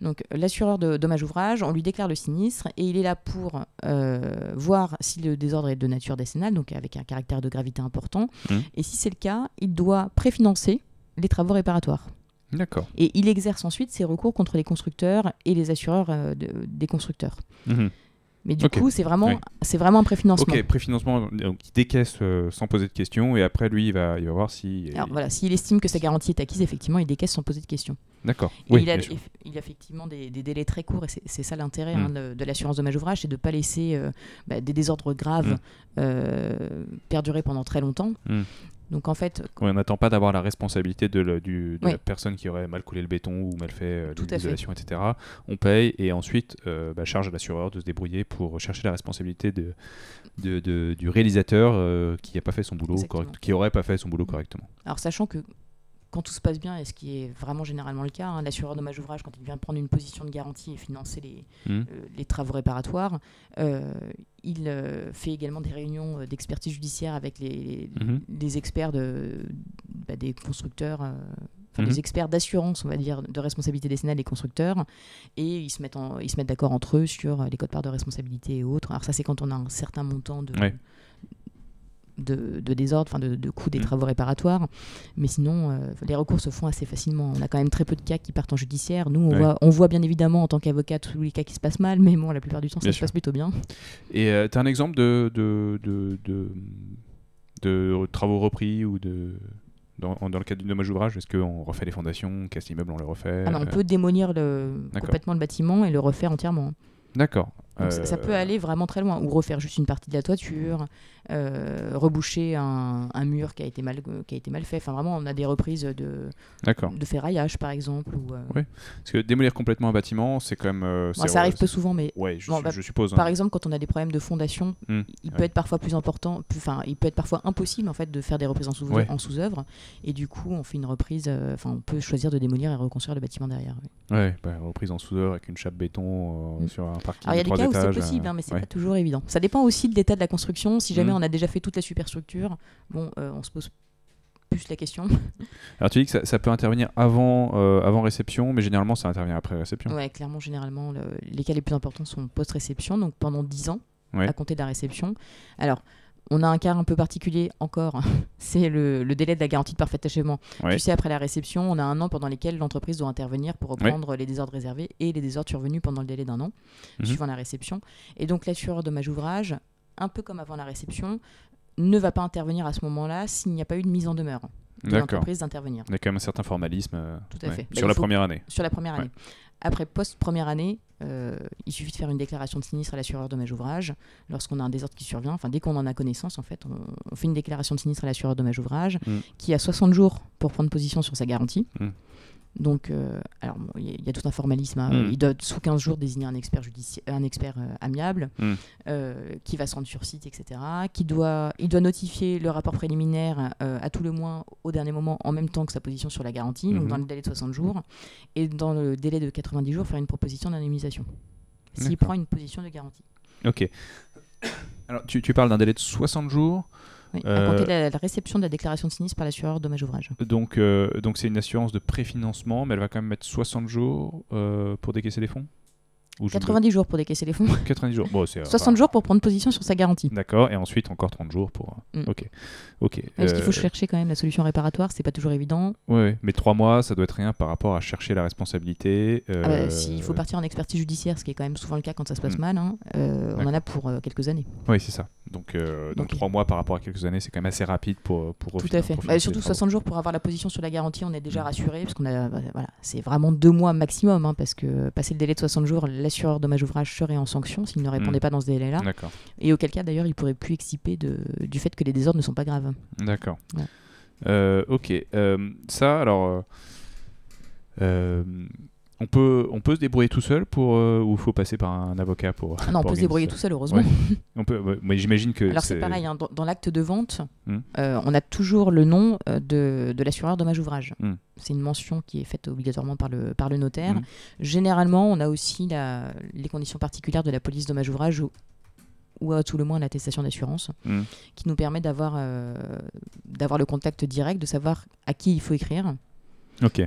S2: Donc l'assureur de dommage ouvrage, on lui déclare le sinistre et il est là pour euh, voir si le désordre est de nature décennale, donc avec un caractère de gravité important.
S1: Mhm.
S2: Et si c'est le cas, il doit préfinancer les travaux réparatoires.
S1: D'accord.
S2: Et il exerce ensuite ses recours contre les constructeurs et les assureurs euh, de- des constructeurs.
S1: Mhm.
S2: Mais du coup, c'est vraiment,
S1: Oui.
S2: c'est vraiment un préfinancement.
S1: Ok, préfinancement, donc il décaisse euh, sans poser de questions et après lui il va, il va voir si.
S2: Alors voilà, s'il estime que sa garantie est acquise, effectivement, il décaisse sans poser de questions.
S1: D'accord. Oui,
S2: il, a, il a effectivement des, des délais très courts, et c'est- ça l'intérêt
S1: Mm.
S2: hein, de, de l'assurance dommage ouvrage, c'est de ne pas laisser euh, bah, des désordres graves
S1: Mm.
S2: euh, perdurer pendant très longtemps.
S1: Mm.
S2: Donc en fait,
S1: Oui, on n'attend pas d'avoir la responsabilité de, le- du- de
S2: Oui.
S1: la personne qui aurait mal coulé le béton ou mal fait euh, l'isolation, etc. On paye et ensuite euh, bah, charge à l'assureur de se débrouiller pour chercher la responsabilité de, de- de- du réalisateur euh, qui n'a pas fait son boulot correct, qui aurait pas fait son boulot correctement.
S2: alors sachant que quand tout se passe bien, et ce qui est vraiment généralement le cas, hein, l'assureur dommage ouvrage, quand il vient prendre une position de garantie et financer les,
S1: Mmh.
S2: euh, les travaux réparatoires, euh, il euh, fait également des réunions d'expertise judiciaire avec les, les experts de, bah, des constructeurs. Enfin, les experts d'assurance, on va dire, de responsabilité décennale des constructeurs, et ils se mettent, en- ils se mettent d'accord entre eux sur les codes-parts de responsabilité et autres. Alors ça, c'est quand on a un certain montant de,
S1: Ouais.
S2: De, de désordre, enfin de, de coûts des
S1: Mhm.
S2: travaux réparatoires. Mais sinon, euh, les recours se font assez facilement. On a quand même très peu de cas qui partent en judiciaire. Nous, on,
S1: Ouais.
S2: voit, on voit bien évidemment en tant qu'avocat tous les cas qui se passent mal, mais bon, la plupart du temps, ça
S1: Bien
S2: se
S1: sûr.
S2: passe plutôt bien.
S1: Et tu as un exemple de, travaux repris ou de. Dans, dans le cadre du dommage ouvrage, est-ce qu'on refait les fondations, on casse l'immeuble, on le refait?
S2: Ah non, on
S1: euh,
S2: peut démolir le, complètement le bâtiment et le refaire entièrement.
S1: D'accord.
S2: Donc ça, ça
S1: Euh,
S2: peut aller vraiment très loin. Ou refaire juste une partie de la toiture, euh, reboucher un, un mur qui a, été mal, qui a été mal fait. Enfin, vraiment, on a des reprises de, de ferraillage, par exemple. Ou, euh,
S1: Ouais. Parce que démolir complètement un bâtiment, c'est quand même.
S2: bon, ça arrive peu souvent, mais
S1: Ouais, je,
S2: Bon, bah,
S1: je suppose. hein.
S2: Par exemple, quand on a des problèmes de fondation,
S1: Hmm,
S2: il peut
S1: ouais.
S2: être parfois plus important, enfin, il peut être parfois impossible en fait de faire des reprises en
S1: Ouais.
S2: sous-œuvre, et du coup, on fait une reprise. euh, Enfin, on peut choisir de démolir et reconstruire le bâtiment derrière. oui.
S1: Ouais, bah, reprise en sous-œuvre avec une chape béton euh,
S2: Mm.
S1: sur un parking
S2: Alors, il y a
S1: de
S2: des
S1: trois
S2: cas où c'est possible,
S1: euh,
S2: hein, mais c'est
S1: ouais.
S2: pas toujours évident. Ça dépend aussi de l'état de la construction. Si jamais
S1: Hmm.
S2: on a déjà fait toute la superstructure, bon, euh, on se pose plus la question.
S1: Alors tu dis que ça, ça peut intervenir avant, euh, avant réception, mais généralement ça intervient après réception.
S2: Ouais, clairement, généralement, le- les cas les plus importants sont post-réception, donc pendant 10 ans
S1: Ouais.
S2: à compter de la réception. Alors, on a un cas un peu particulier encore, c'est le, le délai de la garantie de parfait achèvement. Tu sais, après la réception, on a un an pendant lequel l'entreprise doit intervenir pour reprendre les désordres réservés et les désordres survenus pendant le délai d'un an,
S1: Mhm.
S2: suivant la réception. Et donc, l'assureur dommage ouvrage, un peu comme avant la réception, ne va pas intervenir à ce moment-là s'il n'y a pas eu de mise en demeure de l'entreprise d'intervenir
S1: Il y a quand même un certain formalisme euh,
S2: Tout à fait. Bah,
S1: sur la première année.
S2: sur la première
S1: Ouais.
S2: année. Après, post-première année, euh, il suffit de faire une déclaration de sinistre à l'assureur dommage ouvrage lorsqu'on a un désordre qui survient. Enfin, dès qu'on en a connaissance, en fait, on, on fait une déclaration de sinistre à l'assureur dommage ouvrage
S1: Mm.
S2: qui a 60 jours pour prendre position sur sa garantie.
S1: Mm.
S2: Donc, euh, alors, bon, il y, a- il y a tout un formalisme. hein.
S1: Mm.
S2: Il doit, sous 15 jours, désigner un expert, un expert euh, amiable
S1: Mm.
S2: euh, qui va se rendre sur site, etc. Qui doit, il doit notifier le rapport préliminaire à tout le moins au dernier moment en même temps que sa position sur la garantie, donc
S1: Mhm.
S2: dans le délai de 60 jours. Et dans le délai de 90 jours, faire une proposition d'indemnisation. S'il prend une position de garantie.
S1: Ok. Alors tu, tu parles d'un délai de 60 jours,
S2: Oui,
S1: Euh,
S2: À compter de la, la réception de la déclaration de sinistre par l'assureur dommage ouvrage.
S1: donc euh, donc c'est une assurance de préfinancement, mais elle va quand même mettre 60 jours euh, pour décaisser les fonds? Ou je me-
S2: 90 jours pour décaisser les fonds,
S1: 90 jours. Bon, c'est
S2: 60 jours pour prendre position sur sa garantie.
S1: D'accord, et ensuite encore 30 jours pour.
S2: Mm.
S1: Ok, ok.
S2: Parce qu'il faut
S1: Euh,
S2: chercher quand même la solution réparatoire, c'est pas toujours évident.
S1: Ouais, mais 3 mois, ça doit être rien par rapport à chercher la responsabilité.
S2: Ah bah,
S1: euh,
S2: S'il faut partir en expertise judiciaire, ce qui est quand même souvent le cas quand ça se passe
S1: Mm.
S2: mal, hein, euh, on en a pour euh, quelques années.
S1: Oui, c'est ça. Donc, euh, donc
S2: Ok.
S1: 3 mois par rapport à quelques années, c'est quand même assez rapide pour, pour
S2: Tout à fait. Bah, surtout
S1: les travaux.
S2: 60 jours pour avoir la position sur la garantie, on est déjà
S1: Mm.
S2: rassuré, parce qu'on a, bah, voilà, c'est vraiment deux mois maximum, hein, parce que passer le délai de 60 jours, l'assureur dommage ouvrage serait en sanction s'il ne répondait
S1: Mm.
S2: pas dans ce délai-là,
S1: D'accord.
S2: et auquel cas d'ailleurs il pourrait plus exciper de, du fait que les désordres ne sont pas graves.
S1: D'accord.
S2: Ouais.
S1: Euh, ok. Euh, ça, alors. euh, on peut, on peut se débrouiller tout seul pour, euh, ou il faut passer par un avocat pour.
S2: Ah non, on peut se débrouiller tout seul, heureusement.
S1: Ouais. On peut, ouais, mais j'imagine que.
S2: Alors c'est pareil, hein, dans, dans l'acte de vente,
S1: Mm.
S2: euh, on a toujours le nom euh, de, de l'assureur dommage ouvrage.
S1: Mm.
S2: C'est une mention qui est faite obligatoirement par le, par le notaire.
S1: Mm.
S2: Généralement, on a aussi la- les conditions particulières de la police dommage ouvrage ou, ou à tout le moins l'attestation d'assurance qui nous permet d'avoir euh, d'avoir le contact direct, de savoir à qui il faut écrire.
S1: Ok.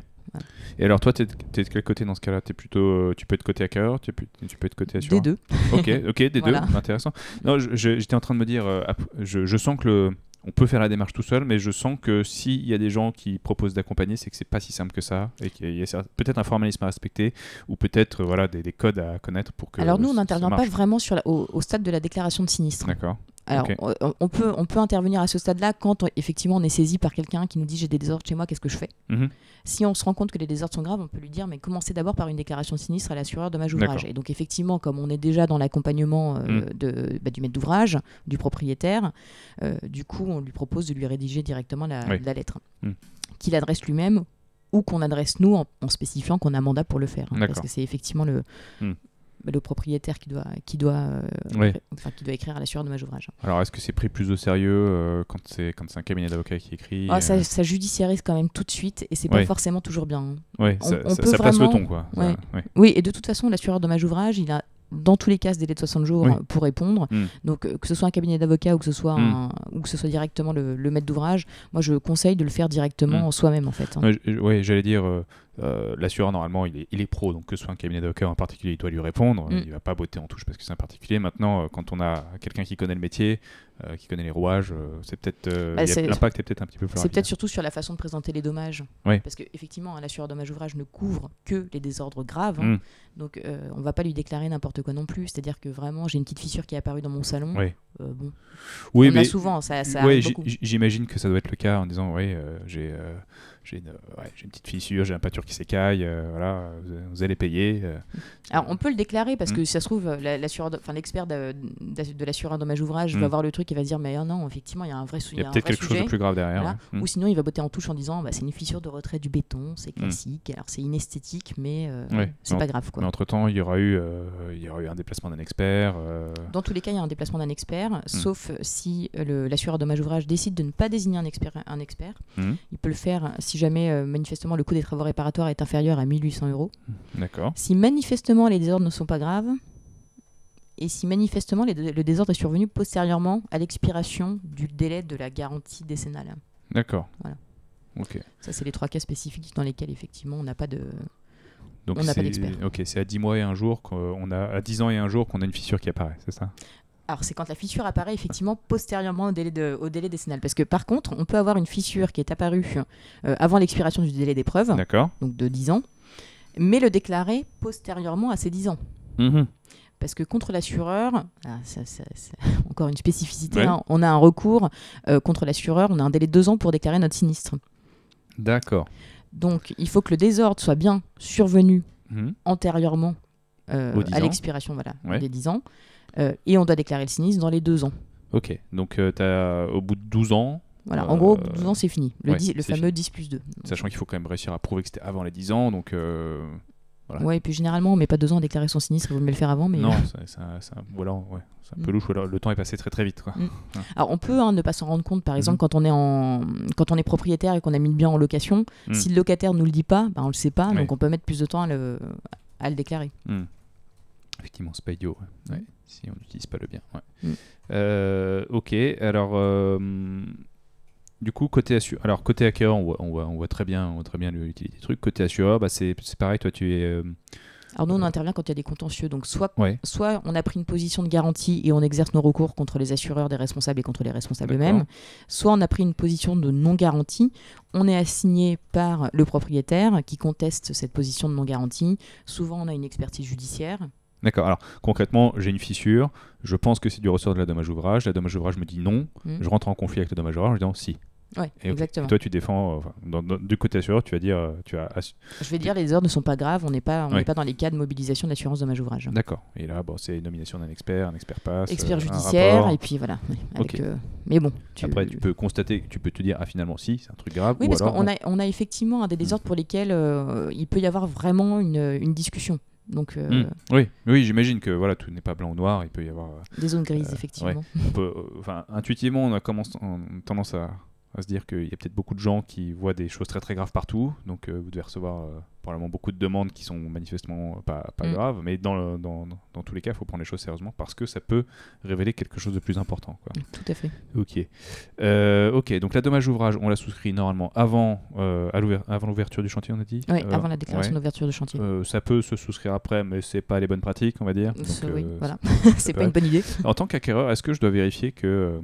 S1: Et alors, toi, tu es, de quel côté dans ce cas-là? T'es plutôt, euh, Tu peux être côté hacker Tu, peux- tu peux être côté assureur?
S2: Des deux.
S1: Ok, ok, des
S2: Voilà.
S1: deux, intéressant. Non, j'étais en train de me dire, euh, je, je sens que le, on peut faire la démarche tout seul, mais je sens que s'il y a des gens qui proposent d'accompagner, c'est que c'est pas si simple que ça, et qu'il y a peut-être un formalisme à respecter, ou peut-être euh, voilà des, des codes à connaître pour que.
S2: Alors nous, on n'intervient pas vraiment sur la- au, au stade de la déclaration de sinistre.
S1: D'accord.
S2: Alors, on, on peut, on peut intervenir à ce stade-là quand on- effectivement on est saisi par quelqu'un qui nous dit j'ai des désordres chez moi, qu'est-ce que je fais?
S1: Mhm.
S2: Si on se rend compte que les désordres sont graves, on peut lui dire mais commencez d'abord par une déclaration de sinistre à l'assureur dommage ouvrage. Et donc effectivement, comme on est déjà dans l'accompagnement euh,
S1: Mm.
S2: de- bah, du maître d'ouvrage, du propriétaire, euh, du coup on lui propose de lui rédiger directement la,
S1: Oui.
S2: la lettre,
S1: Mm.
S2: qu'il adresse lui-même ou qu'on adresse nous en, en spécifiant qu'on a mandat pour le faire. hein, parce que c'est effectivement le
S1: Mm.
S2: Le propriétaire qui doit, qui doit, euh, ré- enfin, qui doit écrire à l'assureur dommage ouvrage.
S1: Alors, est-ce que c'est pris plus au sérieux euh, quand c'est quand c'est un cabinet d'avocats qui écrit
S2: Ah,
S1: euh,
S2: ça, ça judiciarise quand même tout de suite et c'est pas forcément toujours bien. hein.
S1: ouais,
S2: on-
S1: ça,
S2: on
S1: ça-
S2: peut
S1: ça place le
S2: vraiment-
S1: ton, quoi. Ça-
S2: Ouais. Oui, et de toute façon, l'assureur dommage ouvrage, il a dans tous les cas ce délai de 60 jours
S1: Oui.
S2: pour répondre.
S1: Mm.
S2: Donc euh, que ce soit un cabinet d'avocat ou que ce soit
S1: Mm.
S2: un- ou que ce soit directement le, le maître d'ouvrage, moi je conseille de le faire directement
S1: Mm.
S2: soi-même en fait. hein.
S1: Ouais, j'allais dire, euh, euh, l'assureur, normalement, il est, il est pro, donc que ce soit un cabinet d'avocat en particulier, il doit lui répondre.
S2: Mm.
S1: Il va pas botter en touche parce que c'est un particulier. Maintenant, euh, quand on a quelqu'un qui connaît le métier, euh, qui connaît les rouages, euh, c'est peut-être.
S2: Bah,
S1: L'impact est peut-être un petit peu plus
S2: C'est peut-être surtout sur la façon de présenter les dommages. Parce qu'effectivement, l'assureur dommage ouvrage ne couvre que les désordres graves. hein.
S1: Mm.
S2: Donc on va pas lui déclarer n'importe quoi non plus. C'est-à-dire que vraiment, j'ai une petite fissure qui est apparue dans mon salon. Euh, bon,
S1: Oui,
S2: on
S1: mais
S2: a souvent, ça, ça beaucoup.
S1: j- j'imagine que ça doit être le cas en disant euh, j'ai j'ai une, ouais, j'ai une petite fissure, j'ai un pâture qui s'écaille, euh, voilà, vous, allez payer. euh.
S2: Alors on peut le déclarer parce que si ça se trouve, la- l'expert de, de- de l'assureur dommage ouvrage va voir le truc et va dire mais ah non, effectivement, il y a un vrai, sou-
S1: Il y a peut-être quelque chose
S2: sujet.
S1: de plus grave derrière.
S2: Voilà.
S1: ouais.
S2: Ou sinon, il va botter en touche en disant bah, c'est une fissure de retrait du béton, c'est classique. Alors c'est inesthétique, mais euh,
S1: Ouais.
S2: c'est pas grave quoi.
S1: Mais entre temps, il y aura eu, euh, il y aura eu un déplacement d'un expert. euh,
S2: Dans tous les cas, il y a un déplacement d'un expert, sauf si euh, l'assureur dommage ouvrage décide de ne pas désigner un expert. Un expert. Il peut le faire si jamais euh, manifestement le coût des travaux réparatoires est inférieur à 1800 euros.
S1: D'accord.
S2: Si manifestement les désordres ne sont pas graves, et si manifestement les- le désordre est survenu postérieurement à l'expiration du délai de la garantie décennale.
S1: D'accord.
S2: Voilà.
S1: Ok.
S2: Ça, c'est les trois cas spécifiques dans lesquels effectivement on n'a pas de.
S1: Donc
S2: On n'a pas d'expert.
S1: Ok, c'est à 10 mois et un jour qu'on a à 10 ans et un jour qu'on a une fissure qui apparaît, c'est ça?
S2: Alors, c'est quand la fissure apparaît effectivement postérieurement au délai, de- au délai décennal. Parce que par contre, on peut avoir une fissure qui est apparue euh, avant l'expiration du délai d'épreuve,
S1: D'accord.
S2: donc de 10 ans, mais le déclarer postérieurement à ces 10 ans.
S1: Mhm.
S2: Parce que contre l'assureur, ah, encore une spécificité,
S1: Ouais.
S2: hein, on a un recours euh, contre l'assureur, on a un délai de 2 ans pour déclarer notre sinistre.
S1: D'accord.
S2: Donc, il faut que le désordre soit bien survenu
S1: Mhm.
S2: antérieurement euh,
S1: Aux 10
S2: à l'expiration voilà,
S1: Ouais.
S2: des 10 ans, et on doit déclarer le sinistre dans les 2 ans.
S1: Ok, donc euh, t'as- au bout de 12 ans,
S2: Voilà,
S1: Euh,
S2: en gros, au bout de 12 ans, c'est fini. Le,
S1: ouais,
S2: 10 le
S1: c'est
S2: fameux 10 plus 2.
S1: sachant qu'il faut quand même réussir à prouver que c'était avant les 10 ans, donc euh, Voilà.
S2: Ouais, et puis généralement, on met pas deux ans à déclarer son sinistre, il vaut mieux le faire avant. Mais...
S1: non, c'est ou alors, ouais, un peu
S2: Mm.
S1: louche, alors le temps est passé très très vite. Quoi.
S2: Alors, on peut hein, ne pas s'en rendre compte, par exemple,
S1: Mhm.
S2: quand, on est en... quand on est propriétaire et qu'on a mis le bien en location.
S1: Mm.
S2: Si le locataire nous le dit pas, bah, on le sait pas, donc on peut mettre plus de temps à le, à le déclarer.
S1: Effectivement, idiot. ouais. Ouais. Si on n'utilise pas le bien. ouais.
S2: Mm.
S1: Euh, ok, alors euh, du coup côté assureur, alors côté acquéreur, on voit, on voit, on voit très bien, on voit très bien l'utilité du truc. Côté assureur, bah, c'est pareil. Toi, tu es euh,
S2: Alors, nous, on intervient quand il y a des contentieux. Donc, soit, soit on a pris une position de garantie et on exerce nos recours contre les assureurs des responsables et contre les responsables eux-mêmes. Soit on a pris une position de non-garantie. On est assigné par le propriétaire qui conteste cette position de non-garantie. Souvent, on a une expertise judiciaire.
S1: D'accord. Alors concrètement, j'ai une fissure. Je pense que c'est du ressort de la dommage ouvrage. La dommage ouvrage me dit non.
S2: Mm.
S1: Je rentre en conflit avec le dommage ouvrage en disant si.
S2: Ouais,
S1: Et,
S2: exactement.
S1: Et toi, tu défends. euh, enfin, dans- dans- du côté assureur, tu vas dire, euh, tu as. assu-
S2: Je vais dire, les heures ne sont pas graves, on n'est pas, on
S1: Ouais.
S2: pas dans les cas de mobilisation d'assurance dommage ouvrage.
S1: D'accord. Et là, bon, c'est nomination d'un expert, un expert passe.
S2: Expert
S1: euh,
S2: judiciaire, et puis voilà. avec, euh, mais bon. tu-
S1: Après, tu peux constater, tu peux te dire, ah finalement, si, c'est un truc grave.
S2: Oui,
S1: ou
S2: parce qu'on a, on a effectivement un des désordres pour lesquels il peut y avoir vraiment une, une discussion. Donc, euh,
S1: Hmm. Oui, oui, j'imagine que voilà, tout n'est pas blanc ou noir. Il peut y avoir. euh,
S2: des zones grises,
S1: Euh,
S2: effectivement.
S1: on peut, enfin, intuitivement, on a commencé- on a tendance à, à se dire qu'il y a peut-être beaucoup de gens qui voient des choses très très graves partout. Donc, euh, vous devez recevoir euh, probablement beaucoup de demandes qui sont manifestement pas, pas
S2: Mm.
S1: graves. Mais dans, le- dans, dans tous les cas, il faut prendre les choses sérieusement parce que ça peut révéler quelque chose de plus important. Quoi.
S2: Tout à fait.
S1: Ok. Euh, ok, donc la dommage ouvrage, on l'a souscrit normalement avant, euh, à avant l'ouverture du chantier, on a dit?
S2: Oui,
S1: Euh,
S2: avant la déclaration
S1: ouais.
S2: d'ouverture de chantier.
S1: Euh, ça peut se souscrire après, mais c'est pas les bonnes pratiques, on va dire. Donc,
S2: oui,
S1: euh,
S2: voilà. C'est pas une bonne idée.
S1: En tant qu'acquéreur, est-ce que je dois vérifier que euh,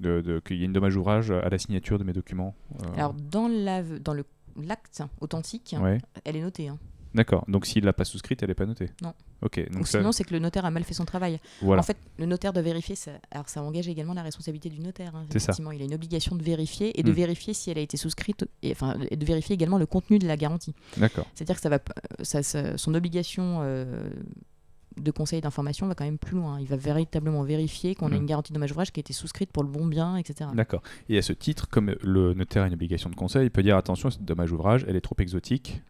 S1: de- de- qu'il y ait une dommage ouvrage à la signature de mes documents euh,
S2: Alors, dans la, dans le l'acte authentique,
S1: ouais.
S2: elle est notée. hein.
S1: D'accord. Donc s'il l'a pas souscrite, elle est pas notée.
S2: Non.
S1: Ok.
S2: Ou
S1: Donc ça,
S2: sinon, c'est que le notaire a mal fait son travail.
S1: voilà.
S2: En fait, le notaire doit vérifier. Ça... Alors, ça engage également la responsabilité du notaire. hein,
S1: C'est ça.
S2: Il a une obligation de vérifier et de
S1: Mm.
S2: vérifier si elle a été souscrite, et, enfin, et de vérifier également le contenu de la garantie.
S1: D'accord.
S2: C'est-à-dire que ça va, ça, ça- son obligation euh, de conseil d'information va quand même plus loin. Il va véritablement vérifier qu'on a
S1: Mm.
S2: une garantie de dommage ouvrage qui a été souscrite pour le bon bien, etc.
S1: D'accord. Et à ce titre, comme le notaire a une obligation de conseil, il peut dire attention, cette dommage ouvrage, elle est trop exotique.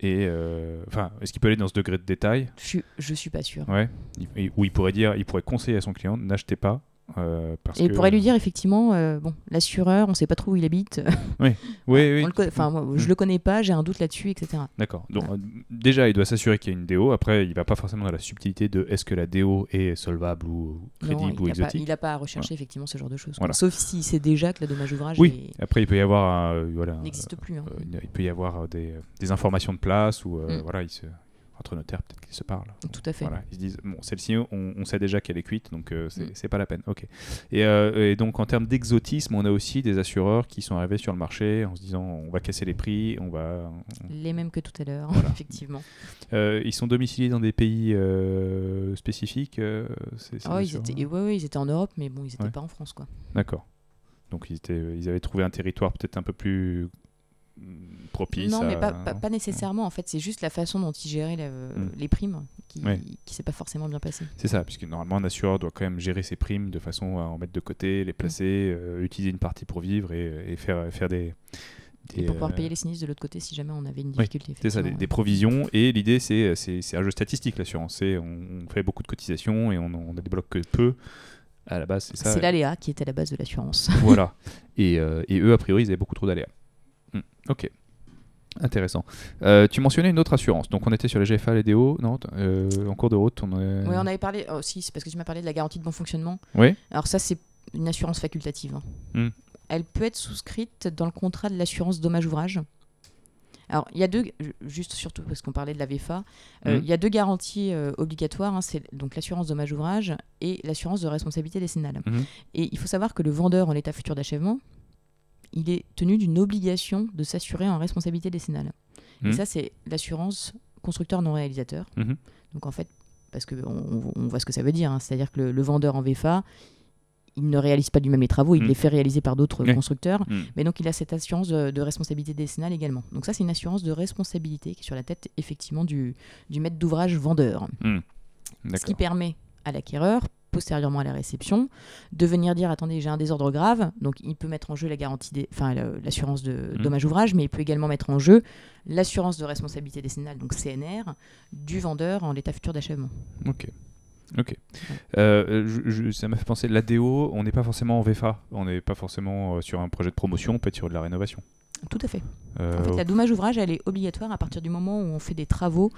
S1: Et euh, enfin, est-ce qu'il peut aller dans ce degré de détail?
S2: Je suis, je suis pas sûr.
S1: Ouais. Il- il- Où il pourrait dire, il pourrait conseiller à son client n'achetez pas. Euh, parce
S2: Et il
S1: que-
S2: pourrait lui dire effectivement, euh, bon, l'assureur, on sait pas trop où il habite.
S1: Oui, oui.
S2: Connaît- Enfin, je
S1: Mm.
S2: le connais pas, j'ai un doute là-dessus, etc.
S1: D'accord. Donc euh, déjà, il doit s'assurer qu'il y a une DO. Après, il va pas forcément dans la subtilité de est-ce que la DO est solvable ou crédible ou
S2: n'a pas,
S1: exotique.
S2: il a pas à rechercher effectivement ce genre de choses.
S1: Voilà.
S2: Sauf s'il sait déjà que la dommage ouvrage
S1: Oui. Après, il peut y avoir un, euh, voilà.
S2: n'existe plus. hein.
S1: euh, il peut y avoir euh, des, des informations de place ou euh,
S2: Mm.
S1: voilà, se- entre notaires peut-être qu'ils se parlent.
S2: Tout à fait.
S1: Voilà, ils se disent bon, celle-ci, on, on sait déjà qu'elle est cuite, donc euh, c'est
S2: Mm.
S1: pas la peine. Ok. Et, euh, et donc en termes d'exotisme, on a aussi des assureurs qui sont arrivés sur le marché en se disant on va casser les prix, on va.
S2: Les mêmes que tout à l'heure,
S1: Voilà.
S2: effectivement.
S1: Euh, ils sont domiciliés dans des pays euh, spécifiques.
S2: Ah ouais, ils étaient, ouais, ouais, ils étaient en Europe, mais bon, ils n'étaient
S1: Ouais.
S2: pas en France. quoi.
S1: D'accord. Donc ils, étaient, ils avaient trouvé un territoire peut-être un peu plus propice.
S2: Non, mais pas, pas, pas nécessairement. En fait, c'est juste la façon dont ils géraient la-
S1: Mm.
S2: les primes qui
S1: Ouais.
S2: qui s'est pas forcément bien passée.
S1: C'est ça, puisque normalement un assureur doit quand même gérer ses primes de façon à en mettre de côté, les placer, euh, utiliser une partie pour vivre et, et faire, faire des.
S2: Et pour pouvoir
S1: euh,
S2: payer les sinistres de l'autre côté si jamais on avait une difficulté.
S1: C'est ça, des, provisions. Et l'idée, c'est un jeu statistique, l'assurance. On, fait beaucoup de cotisations et on, on ne débloque que peu. À la base, c'est ça.
S2: C'est l'aléa qui est à la base de l'assurance.
S1: voilà. Et, euh, et eux, a priori, ils avaient beaucoup trop d'aléas. Hmm, Ok. Intéressant. Euh, tu mentionnais une autre assurance. Donc, on était sur les GFA, les DO. Non euh, En cours de route, on est...
S2: Oui, on avait parlé aussi, c'est parce que tu m'as parlé de la garantie de bon fonctionnement.
S1: Oui
S2: Alors ça, c'est une assurance facultative. hein.
S1: Hmm.
S2: Elle peut être souscrite dans le contrat de l'assurance dommage-ouvrage. Alors, il y a deux, ju- juste surtout parce qu'on parlait de la VFA, euh,
S1: Hmm.
S2: il y a deux garanties euh, obligatoires, hein, c'est donc l'assurance dommage-ouvrage et l'assurance de responsabilité décennale. Et il faut savoir que le vendeur en l'état futur d'achèvement, il est tenu d'une obligation de s'assurer en responsabilité décennale. Et ça, c'est l'assurance constructeur non réalisateur.
S1: Mhm.
S2: Donc en fait, parce qu'on on, voit ce que ça veut dire, hein, c'est-à-dire que le, le vendeur en VFA, il ne réalise pas lui-même les travaux, il
S1: Mm.
S2: les fait réaliser par d'autres constructeurs, mais donc il a cette assurance de, de responsabilité décennale également. Donc ça, c'est une assurance de responsabilité qui est sur la tête effectivement du, du maître d'ouvrage vendeur. Ce qui permet à l'acquéreur, postérieurement à la réception, de venir dire attendez, j'ai un désordre grave, donc il peut mettre en jeu la garantie, des- enfin l'assurance de
S1: Mhm.
S2: dommage ouvrage, mais il peut également mettre en jeu l'assurance de responsabilité décennale, donc CNR, du vendeur en l'état futur d'achèvement.
S1: Ok. Ok. Euh, je- je- ça m'a fait penser, l'ADO, on n'est pas forcément en VFA, on n'est pas forcément euh, sur un projet de promotion, on peut être sur de la rénovation.
S2: Tout à fait.
S1: Euh,
S2: En fait, la dommage ouvrage, elle est obligatoire à partir du moment où on fait des travaux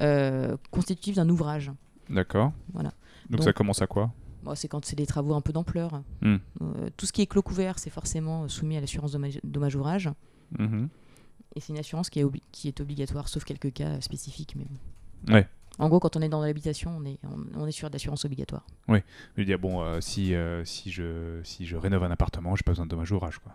S2: euh, constitutifs d'un ouvrage.
S1: D'accord.
S2: Voilà.
S1: Donc,
S2: Donc-
S1: ça commence à quoi
S2: Bon, c'est quand c'est des travaux un peu d'ampleur.
S1: Hmm.
S2: Euh, tout ce qui est clos couvert, c'est forcément soumis à l'assurance dommage, dommage ouvrage.
S1: Mhm.
S2: Et c'est une assurance qui est, obli- qui est obligatoire, sauf quelques cas spécifiques. Mais bon.
S1: Ouais.
S2: En gros, quand on est dans l'habitation, on est, on, on est sur d'assurance obligatoire.
S1: Je veux dire, bon, euh, si, euh, si, je, si je rénove un appartement, j'ai pas besoin de dommage ouvrage, quoi.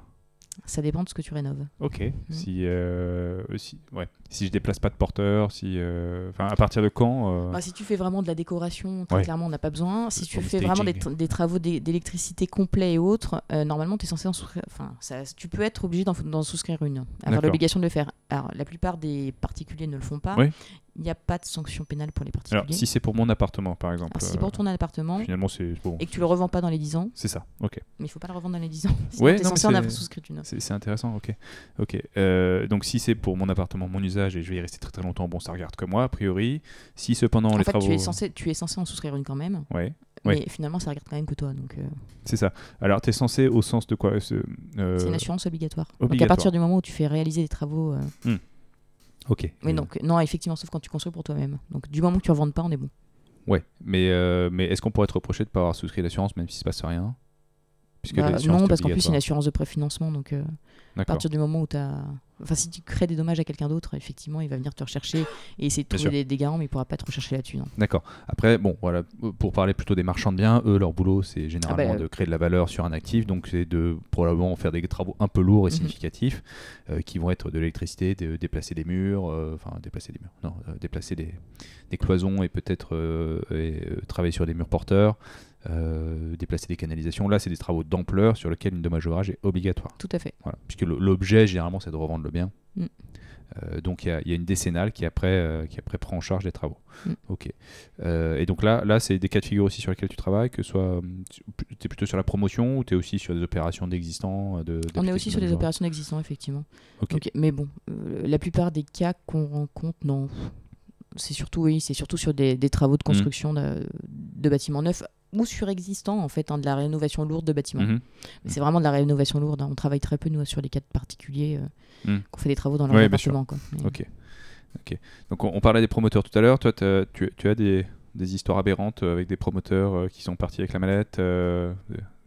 S2: Ça dépend de ce que tu rénoves.
S1: Ok.
S2: Mhm.
S1: Si, euh, si, ouais. Si je déplace pas de porteur, si, euh, enfin, à partir de quand euh,
S2: Bah, si tu fais vraiment de la décoration, très
S1: Ouais.
S2: clairement, on n'a pas besoin. Si tu fais vraiment des, travaux d'é- d'électricité complets et autres, euh, normalement, tu es censé en souscrire. Enfin, ça, tu peux être obligé d'en souscrire une. Avoir l'obligation de le faire. Alors, la plupart des particuliers ne le font pas. Il n'y a pas de sanction pénale pour les particuliers.
S1: Alors, si c'est pour mon appartement, par exemple.
S2: Alors, si c'est pour ton appartement
S1: Finalement, c'est bon.
S2: et que tu le revends pas dans les 10 ans,
S1: C'est ça. Ok.
S2: mais il faut pas le revendre dans les 10 ans. Sinon,
S1: Ouais,
S2: tu es
S1: non, mais
S2: censé en
S1: c'est-
S2: avoir souscrit une.
S1: C'est intéressant, ok. ok. Donc si c'est pour mon appartement, mon usage, et je vais y rester très très longtemps, bon, ça regarde que moi, a priori. Si cependant
S2: En
S1: les
S2: fait,
S1: travaux...
S2: tu, es censé, tu es censé en souscrire une quand même,
S1: Ouais, Ouais.
S2: mais finalement, ça regarde quand même que toi. Donc, euh,
S1: c'est ça. Alors, tu es censé au sens de quoi euh,
S2: c'est une assurance obligatoire. Donc, à
S1: obligatoire.
S2: partir du moment où tu fais réaliser des travaux. euh,
S1: Ok.
S2: Mais donc, non, effectivement, sauf quand tu construis pour toi-même. Donc, du moment que tu ne revendes pas, on est bon.
S1: Ouais, mais, mais est-ce qu'on pourrait être reproché de ne pas avoir souscrit l'assurance même s'il ne se passe rien? Puisque
S2: Bah, non, parce qu'en plus, c'est une
S1: obligatoire.
S2: assurance de préfinancement. Donc, à partir du moment où tu as. Enfin, si tu crées des dommages à quelqu'un d'autre, effectivement, il va venir te rechercher et essayer de trouver des, des garants, mais il ne pourra pas te rechercher là-dessus.
S1: D'accord. Après, bon, voilà, pour parler plutôt des marchands de biens, eux, leur boulot, c'est généralement
S2: Ah bah,
S1: de créer de la valeur sur un actif, donc c'est de probablement faire des travaux un peu lourds et
S2: Mhm.
S1: significatifs, euh, qui vont être de l'électricité, de déplacer des murs, euh, enfin déplacer des murs, non, euh, déplacer des, des cloisons et peut-être euh, euh, travailler sur des murs porteurs, euh, déplacer des canalisations. Là, c'est des travaux d'ampleur sur lesquels une dommage ouvrage est obligatoire.
S2: Tout à fait.
S1: Voilà. Puisque l'objet, généralement, c'est de revendre le bien.
S2: Mm.
S1: Euh, donc il y, a- il y a une décennale qui après, euh, qui après prend en charge les travaux.
S2: Mm.
S1: Ok. Et donc là, là c'est des cas de figure aussi sur lesquels tu travailles, que soit tu es plutôt sur la promotion ou tu es aussi sur des opérations d'existants de,
S2: On est aussi sur des opérations existantes, effectivement.
S1: Ok.
S2: Donc, mais bon, la plupart des cas qu'on rencontre, non. C'est surtout, oui, c'est surtout sur des, des travaux de
S1: Mhm.
S2: construction de, de bâtiments neufs ou surexistants, en fait, hein, de la rénovation lourde de bâtiments.
S1: Mhm.
S2: Mais c'est vraiment de la rénovation lourde. hein. On travaille très peu, nous, sur les cas particuliers, euh,
S1: Mhm.
S2: qu'on fait des travaux dans leur
S1: Ouais, bien sûr.
S2: appartement. Quoi. Mais-
S1: Ok. ok. Donc on, on parlait des promoteurs tout à l'heure. Toi, tu, tu as des, des histoires aberrantes euh, avec des promoteurs euh, qui sont partis avec la mallette. euh,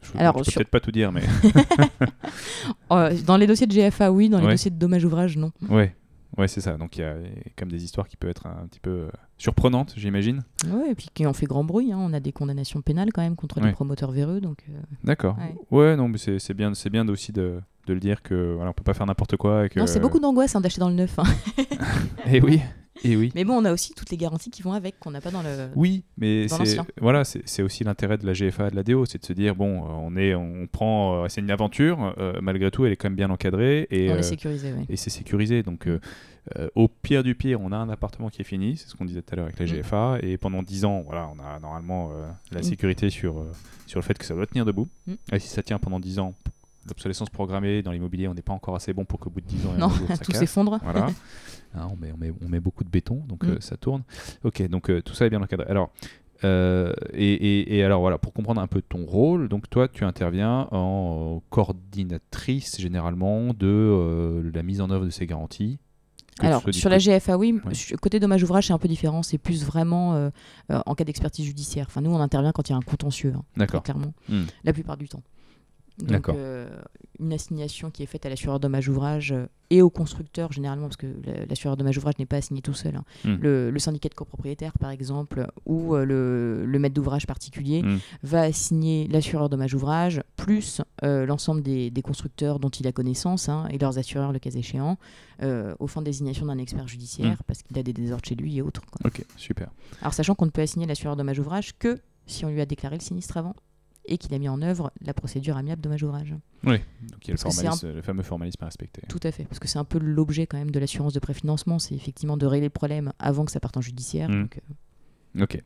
S1: je,
S2: Alors,
S1: je peux
S2: sur-
S1: peut-être pas tout dire, mais
S2: dans les dossiers de GFA, oui. Dans les
S1: Ouais.
S2: dossiers de dommages ouvrages, non.
S1: ouais, ouais, c'est ça. Donc il y a comme des histoires qui peuvent être un, petit peu euh, surprenantes, j'imagine.
S2: Ouais, et puis qui ont fait grand bruit. hein. On a des condamnations pénales quand même contre
S1: Ouais.
S2: les promoteurs véreux. Donc, euh,
S1: D'accord.
S2: Ouais.
S1: Ouais. non, mais c'est bien, c'est bien aussi de, de le dire que voilà, on peut pas faire n'importe quoi. Et que,
S2: Non, c'est beaucoup d'angoisse hein, d'acheter dans le neuf. hein.
S1: Et oui, et oui.
S2: Mais bon, on a aussi toutes les garanties qui vont avec, qu'on n'a pas dans le.
S1: Oui, mais c'est voilà, c'est aussi l'intérêt de la GFA et de la DO, c'est de se dire bon, euh, on est, on prend, euh, c'est une aventure, euh, malgré tout, elle est quand même bien encadrée et
S2: on est sécurisé, oui.
S1: et c'est sécurisé. Donc, euh, euh, au pire du pire, on a un appartement qui est fini, c'est ce qu'on disait tout à l'heure avec la
S2: Mm.
S1: GFA, et pendant 10 ans, voilà, on a normalement euh, la
S2: Mm.
S1: sécurité sur, euh, sur le fait que ça doit tenir debout.
S2: Mm.
S1: Et si ça tient pendant 10 ans, l'obsolescence programmée dans l'immobilier, on n'est pas encore assez bon pour qu'au bout de 10 ans,
S2: Non,
S1: jour, ça
S2: tout s'effondre.
S1: Voilà. Hein, on, met, on, met, on met beaucoup de béton, donc
S2: Mm.
S1: euh, ça tourne. Ok, donc euh, tout ça est bien encadré. Alors, euh, et, et- et alors voilà, pour comprendre un peu ton rôle, donc toi tu interviens en coordinatrice généralement de la mise en œuvre de ces garanties.
S2: Alors, sur la GFA, oui. Côté dommage ouvrage, c'est un peu différent. C'est plus vraiment euh, euh, en cas d'expertise judiciaire. Enfin, nous, on intervient quand il y a un contentieux, hein,
S1: D'accord.
S2: clairement,
S1: Hmm.
S2: la plupart du temps. Donc, euh, une assignation qui est faite à l'assureur dommage ouvrage euh, et au constructeur, généralement, parce que la- l'assureur dommage ouvrage n'est pas assigné tout seul. hein.
S1: Hmm.
S2: Le, le syndicat de copropriétaires, par exemple, ou euh, le, le maître d'ouvrage particulier,
S1: Hmm.
S2: va assigner l'assureur dommage ouvrage, plus l'ensemble des, des constructeurs dont il a connaissance, hein, et leurs assureurs, le cas échéant, au fin de désignation d'un expert judiciaire,
S1: Mm.
S2: parce qu'il a des désordres chez lui et autres. quoi.
S1: Ok, super.
S2: Alors, sachant qu'on ne peut assigner l'assureur dommage ouvrage que si on lui a déclaré le sinistre avant et qu'il a mis en œuvre la procédure amiable dommage ouvrage.
S1: Oui, donc il y a le, fameux formalisme à respecter.
S2: Tout à fait, parce que c'est un peu l'objet quand même de l'assurance de préfinancement, c'est effectivement de régler le problème avant que ça parte en judiciaire.
S1: Mm.
S2: donc, euh,
S1: Ok.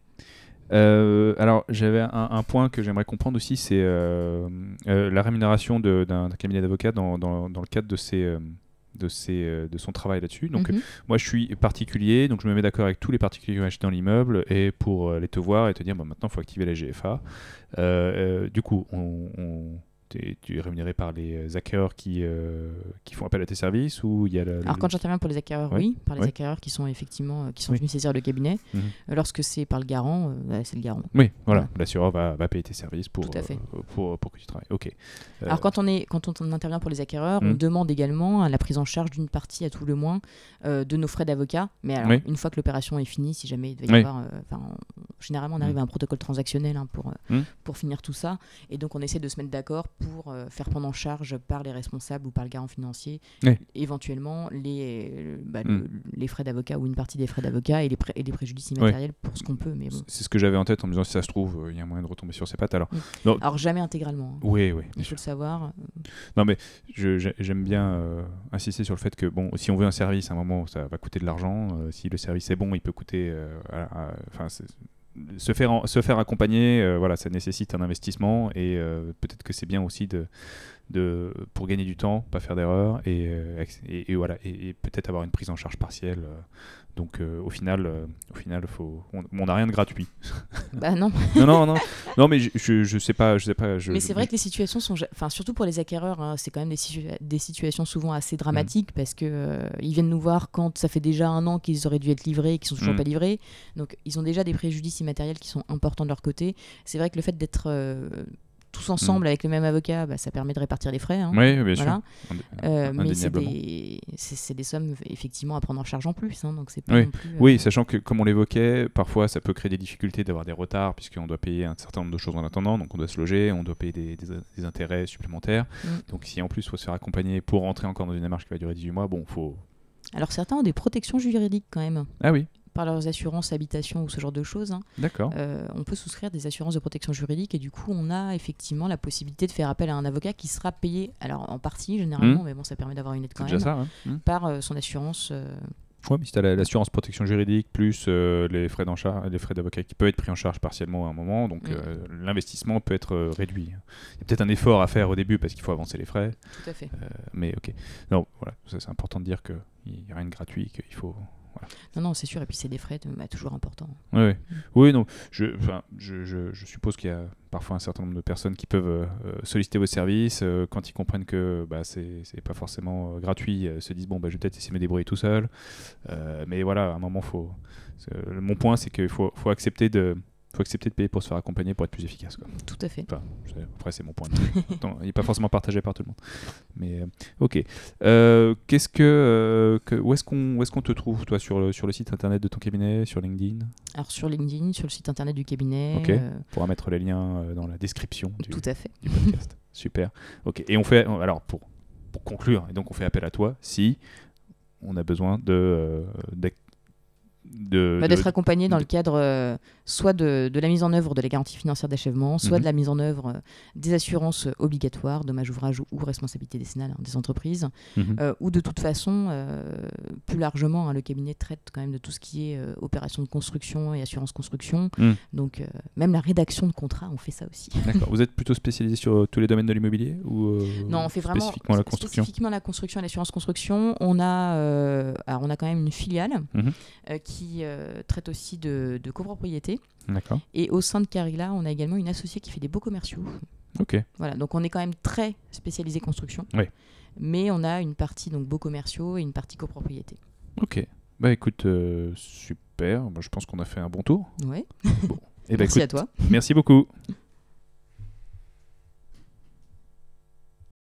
S1: Euh, alors, j'avais un, un point que j'aimerais comprendre aussi, c'est euh, euh, la rémunération d'un cabinet d'avocats dans, dans- dans le cadre de, euh, de, ses, euh, de son travail là-dessus. Donc,
S2: mhm.
S1: moi, je suis particulier, donc je me mets d'accord avec tous les particuliers qui ont acheté dans l'immeuble et pour euh, aller te voir et te dire, bah, maintenant, il faut activer la GFA. Euh, euh, du coup, on, on- tu es rémunéré par les acquéreurs qui, euh, qui font appel à tes services ou il y a
S2: Alors quand j'interviens pour les acquéreurs,
S1: Ouais.
S2: oui, par les
S1: Ouais.
S2: acquéreurs qui sont effectivement euh, qui sont
S1: Oui.
S2: venus saisir le cabinet.
S1: Mhm.
S2: Euh, Lorsque c'est par le garant, euh, bah, c'est le garant.
S1: Oui, voilà,
S2: Voilà.
S1: l'assureur va, va payer tes services pour,
S2: Tout à fait.
S1: euh, pour, pour que tu travailles. Ok. Euh,
S2: Alors quand on est quand on intervient pour les acquéreurs, on
S1: Mhm.
S2: demande également la prise en charge d'une partie à tout le moins euh, de nos frais d'avocat. Mais alors
S1: Oui.
S2: une fois que l'opération est finie, si jamais il devait y
S1: Oui.
S2: avoir, euh, on- généralement on arrive
S1: Mhm.
S2: à un protocole transactionnel hein, pour euh, pour finir tout ça, et donc on essaie de se mettre d'accord pour euh, faire prendre en charge par les responsables ou par le garant financier
S1: Oui.
S2: éventuellement les euh, bah, le- les frais d'avocat ou une partie des frais d'avocat et et les préjudices immatériels pour ce qu'on peut. Mais bon,
S1: C'est ce que j'avais en tête en me disant si ça se trouve, euh, il y a un moyen de retomber sur ses pattes. Alors,
S2: Mm.
S1: non,
S2: alors jamais intégralement. hein.
S1: oui, oui,
S2: Il faut
S1: sûr.
S2: le savoir.
S1: Non, mais j'aime bien euh, insister sur le fait que bon, si on veut un service, à un moment, ça va coûter de l'argent. Si le service est bon, il peut coûter. Enfin, se faire accompagner, euh, voilà, ça nécessite un investissement et euh, peut-être que c'est bien aussi de pour gagner du temps, pas faire d'erreur et, euh, et, voilà et peut-être avoir une prise en charge partielle. Donc euh, au final, euh, au final, faut, on n'a rien de gratuit.
S2: bah non.
S1: non, non, non, non, mais je, je, je sais pas, je sais pas. Je,
S2: Mais c'est vrai que les situations sont, enfin surtout pour les acquéreurs, hein, c'est quand même des, des situations souvent assez dramatiques parce que euh, ils viennent nous voir quand ça fait déjà un an qu'ils auraient dû être livrés et qu'ils sont toujours
S1: Mm.
S2: pas livrés. Donc ils ont déjà des préjudices immatériels qui sont importants de leur côté. C'est vrai que le fait d'être euh, tous ensemble avec le même avocat, bah, ça permet de répartir les frais. hein.
S1: Oui, bien
S2: Voilà.
S1: sûr.
S2: Euh, mais c'est des, sommes effectivement à prendre en charge en plus. hein, donc pas
S1: Oui.
S2: non plus, euh,
S1: Oui, sachant que, comme on l'évoquait, parfois ça peut créer des difficultés d'avoir des retards, puisqu'on doit payer un certain nombre de choses en attendant, donc on doit se loger, on doit payer des, des- des intérêts supplémentaires.
S2: Mm.
S1: Donc si en plus il faut se faire accompagner pour rentrer encore dans une démarche qui va durer 18 mois, bon, faut.
S2: Alors certains ont des protections juridiques quand même.
S1: Ah oui,
S2: par leurs assurances habitation ou ce genre de choses, hein,
S1: D'accord.
S2: euh, on peut souscrire des assurances de protection juridique et du coup, on a effectivement la possibilité de faire appel à un avocat qui sera payé, alors en partie généralement, mais bon, ça permet d'avoir une aide quand même,
S1: ça. hein.
S2: par euh, son assurance. euh,
S1: Ouais, mais si tu as l'assurance protection juridique plus euh, les frais les frais d'avocat qui peuvent être pris en charge partiellement à un moment, donc
S2: Mm.
S1: euh, l'investissement peut être euh, réduit. Il y a peut-être un effort à faire au début parce qu'il faut avancer les frais,
S2: tout à fait.
S1: mais ok. Non, voilà, c'est important de dire qu'il n'y a rien de gratuit, qu'il faut.
S2: Non, non, c'est sûr. Et puis, c'est des frais de- bah, toujours importants.
S1: Ouais. Oui, non. Je, enfin, je, je, je suppose qu'il y a parfois un certain nombre de personnes qui peuvent euh, euh, solliciter vos services euh, quand ils comprennent que bah, c'est pas forcément euh, gratuit, se disent bon bah je vais peut-être essayer de me débrouiller tout seul. Mais voilà, à un moment faut. Mon point c'est qu'il faut, faut accepter de faut accepter de payer pour se faire accompagner pour être plus efficace. Quoi.
S2: Tout à fait.
S1: Enfin, après c'est mon point. de vue. Il n'est pas forcément partagé par tout le monde. Mais euh, ok. Euh, Qu'est-ce que, euh, que où est-ce qu'on où est-ce qu'on te trouve toi sur le sur le site internet de ton cabinet, sur LinkedIn?
S2: Alors, sur LinkedIn, sur le site internet du cabinet.
S1: Ok. On pourra mettre les liens dans la description du,
S2: tout à fait.
S1: du podcast. Super. Ok. Et on fait alors pour pour conclure et donc on fait appel à toi si on a besoin de de-
S2: Bah,
S1: de-
S2: D'être accompagné dans le cadre euh, soit de, de la mise en œuvre de la garantie financière d'achèvement, soit
S1: Mhm.
S2: de la mise en œuvre euh, des assurances euh, obligatoires, dommages ouvrages ou responsabilité décennale hein, des entreprises,
S1: Mhm.
S2: euh, ou de toute façon, plus largement, hein, le cabinet traite quand même de tout ce qui est opération de construction et assurance construction.
S1: Mhm.
S2: Donc, même la rédaction de contrat, on fait ça aussi.
S1: D'accord. Vous êtes plutôt spécialisé sur tous les domaines de l'immobilier ou
S2: Non, on fait vraiment
S1: spécifiquement la construction?
S2: spécifiquement la construction et l'assurance construction. On a, alors on a quand même une filiale euh, qui euh, traite aussi de, de copropriété.
S1: D'accord.
S2: Et au sein de Carilla, on a également une associée qui fait des beaux commerciaux.
S1: Ok.
S2: Voilà, donc on est quand même très spécialisé construction.
S1: Oui.
S2: Mais on a une partie donc beaux commerciaux et une partie copropriété.
S1: Ok. Bah écoute, euh, super. Bah, je pense qu'on a fait un bon tour.
S2: Ouais.
S1: Et bah,
S2: Merci
S1: écoute,
S2: à toi.
S1: merci beaucoup.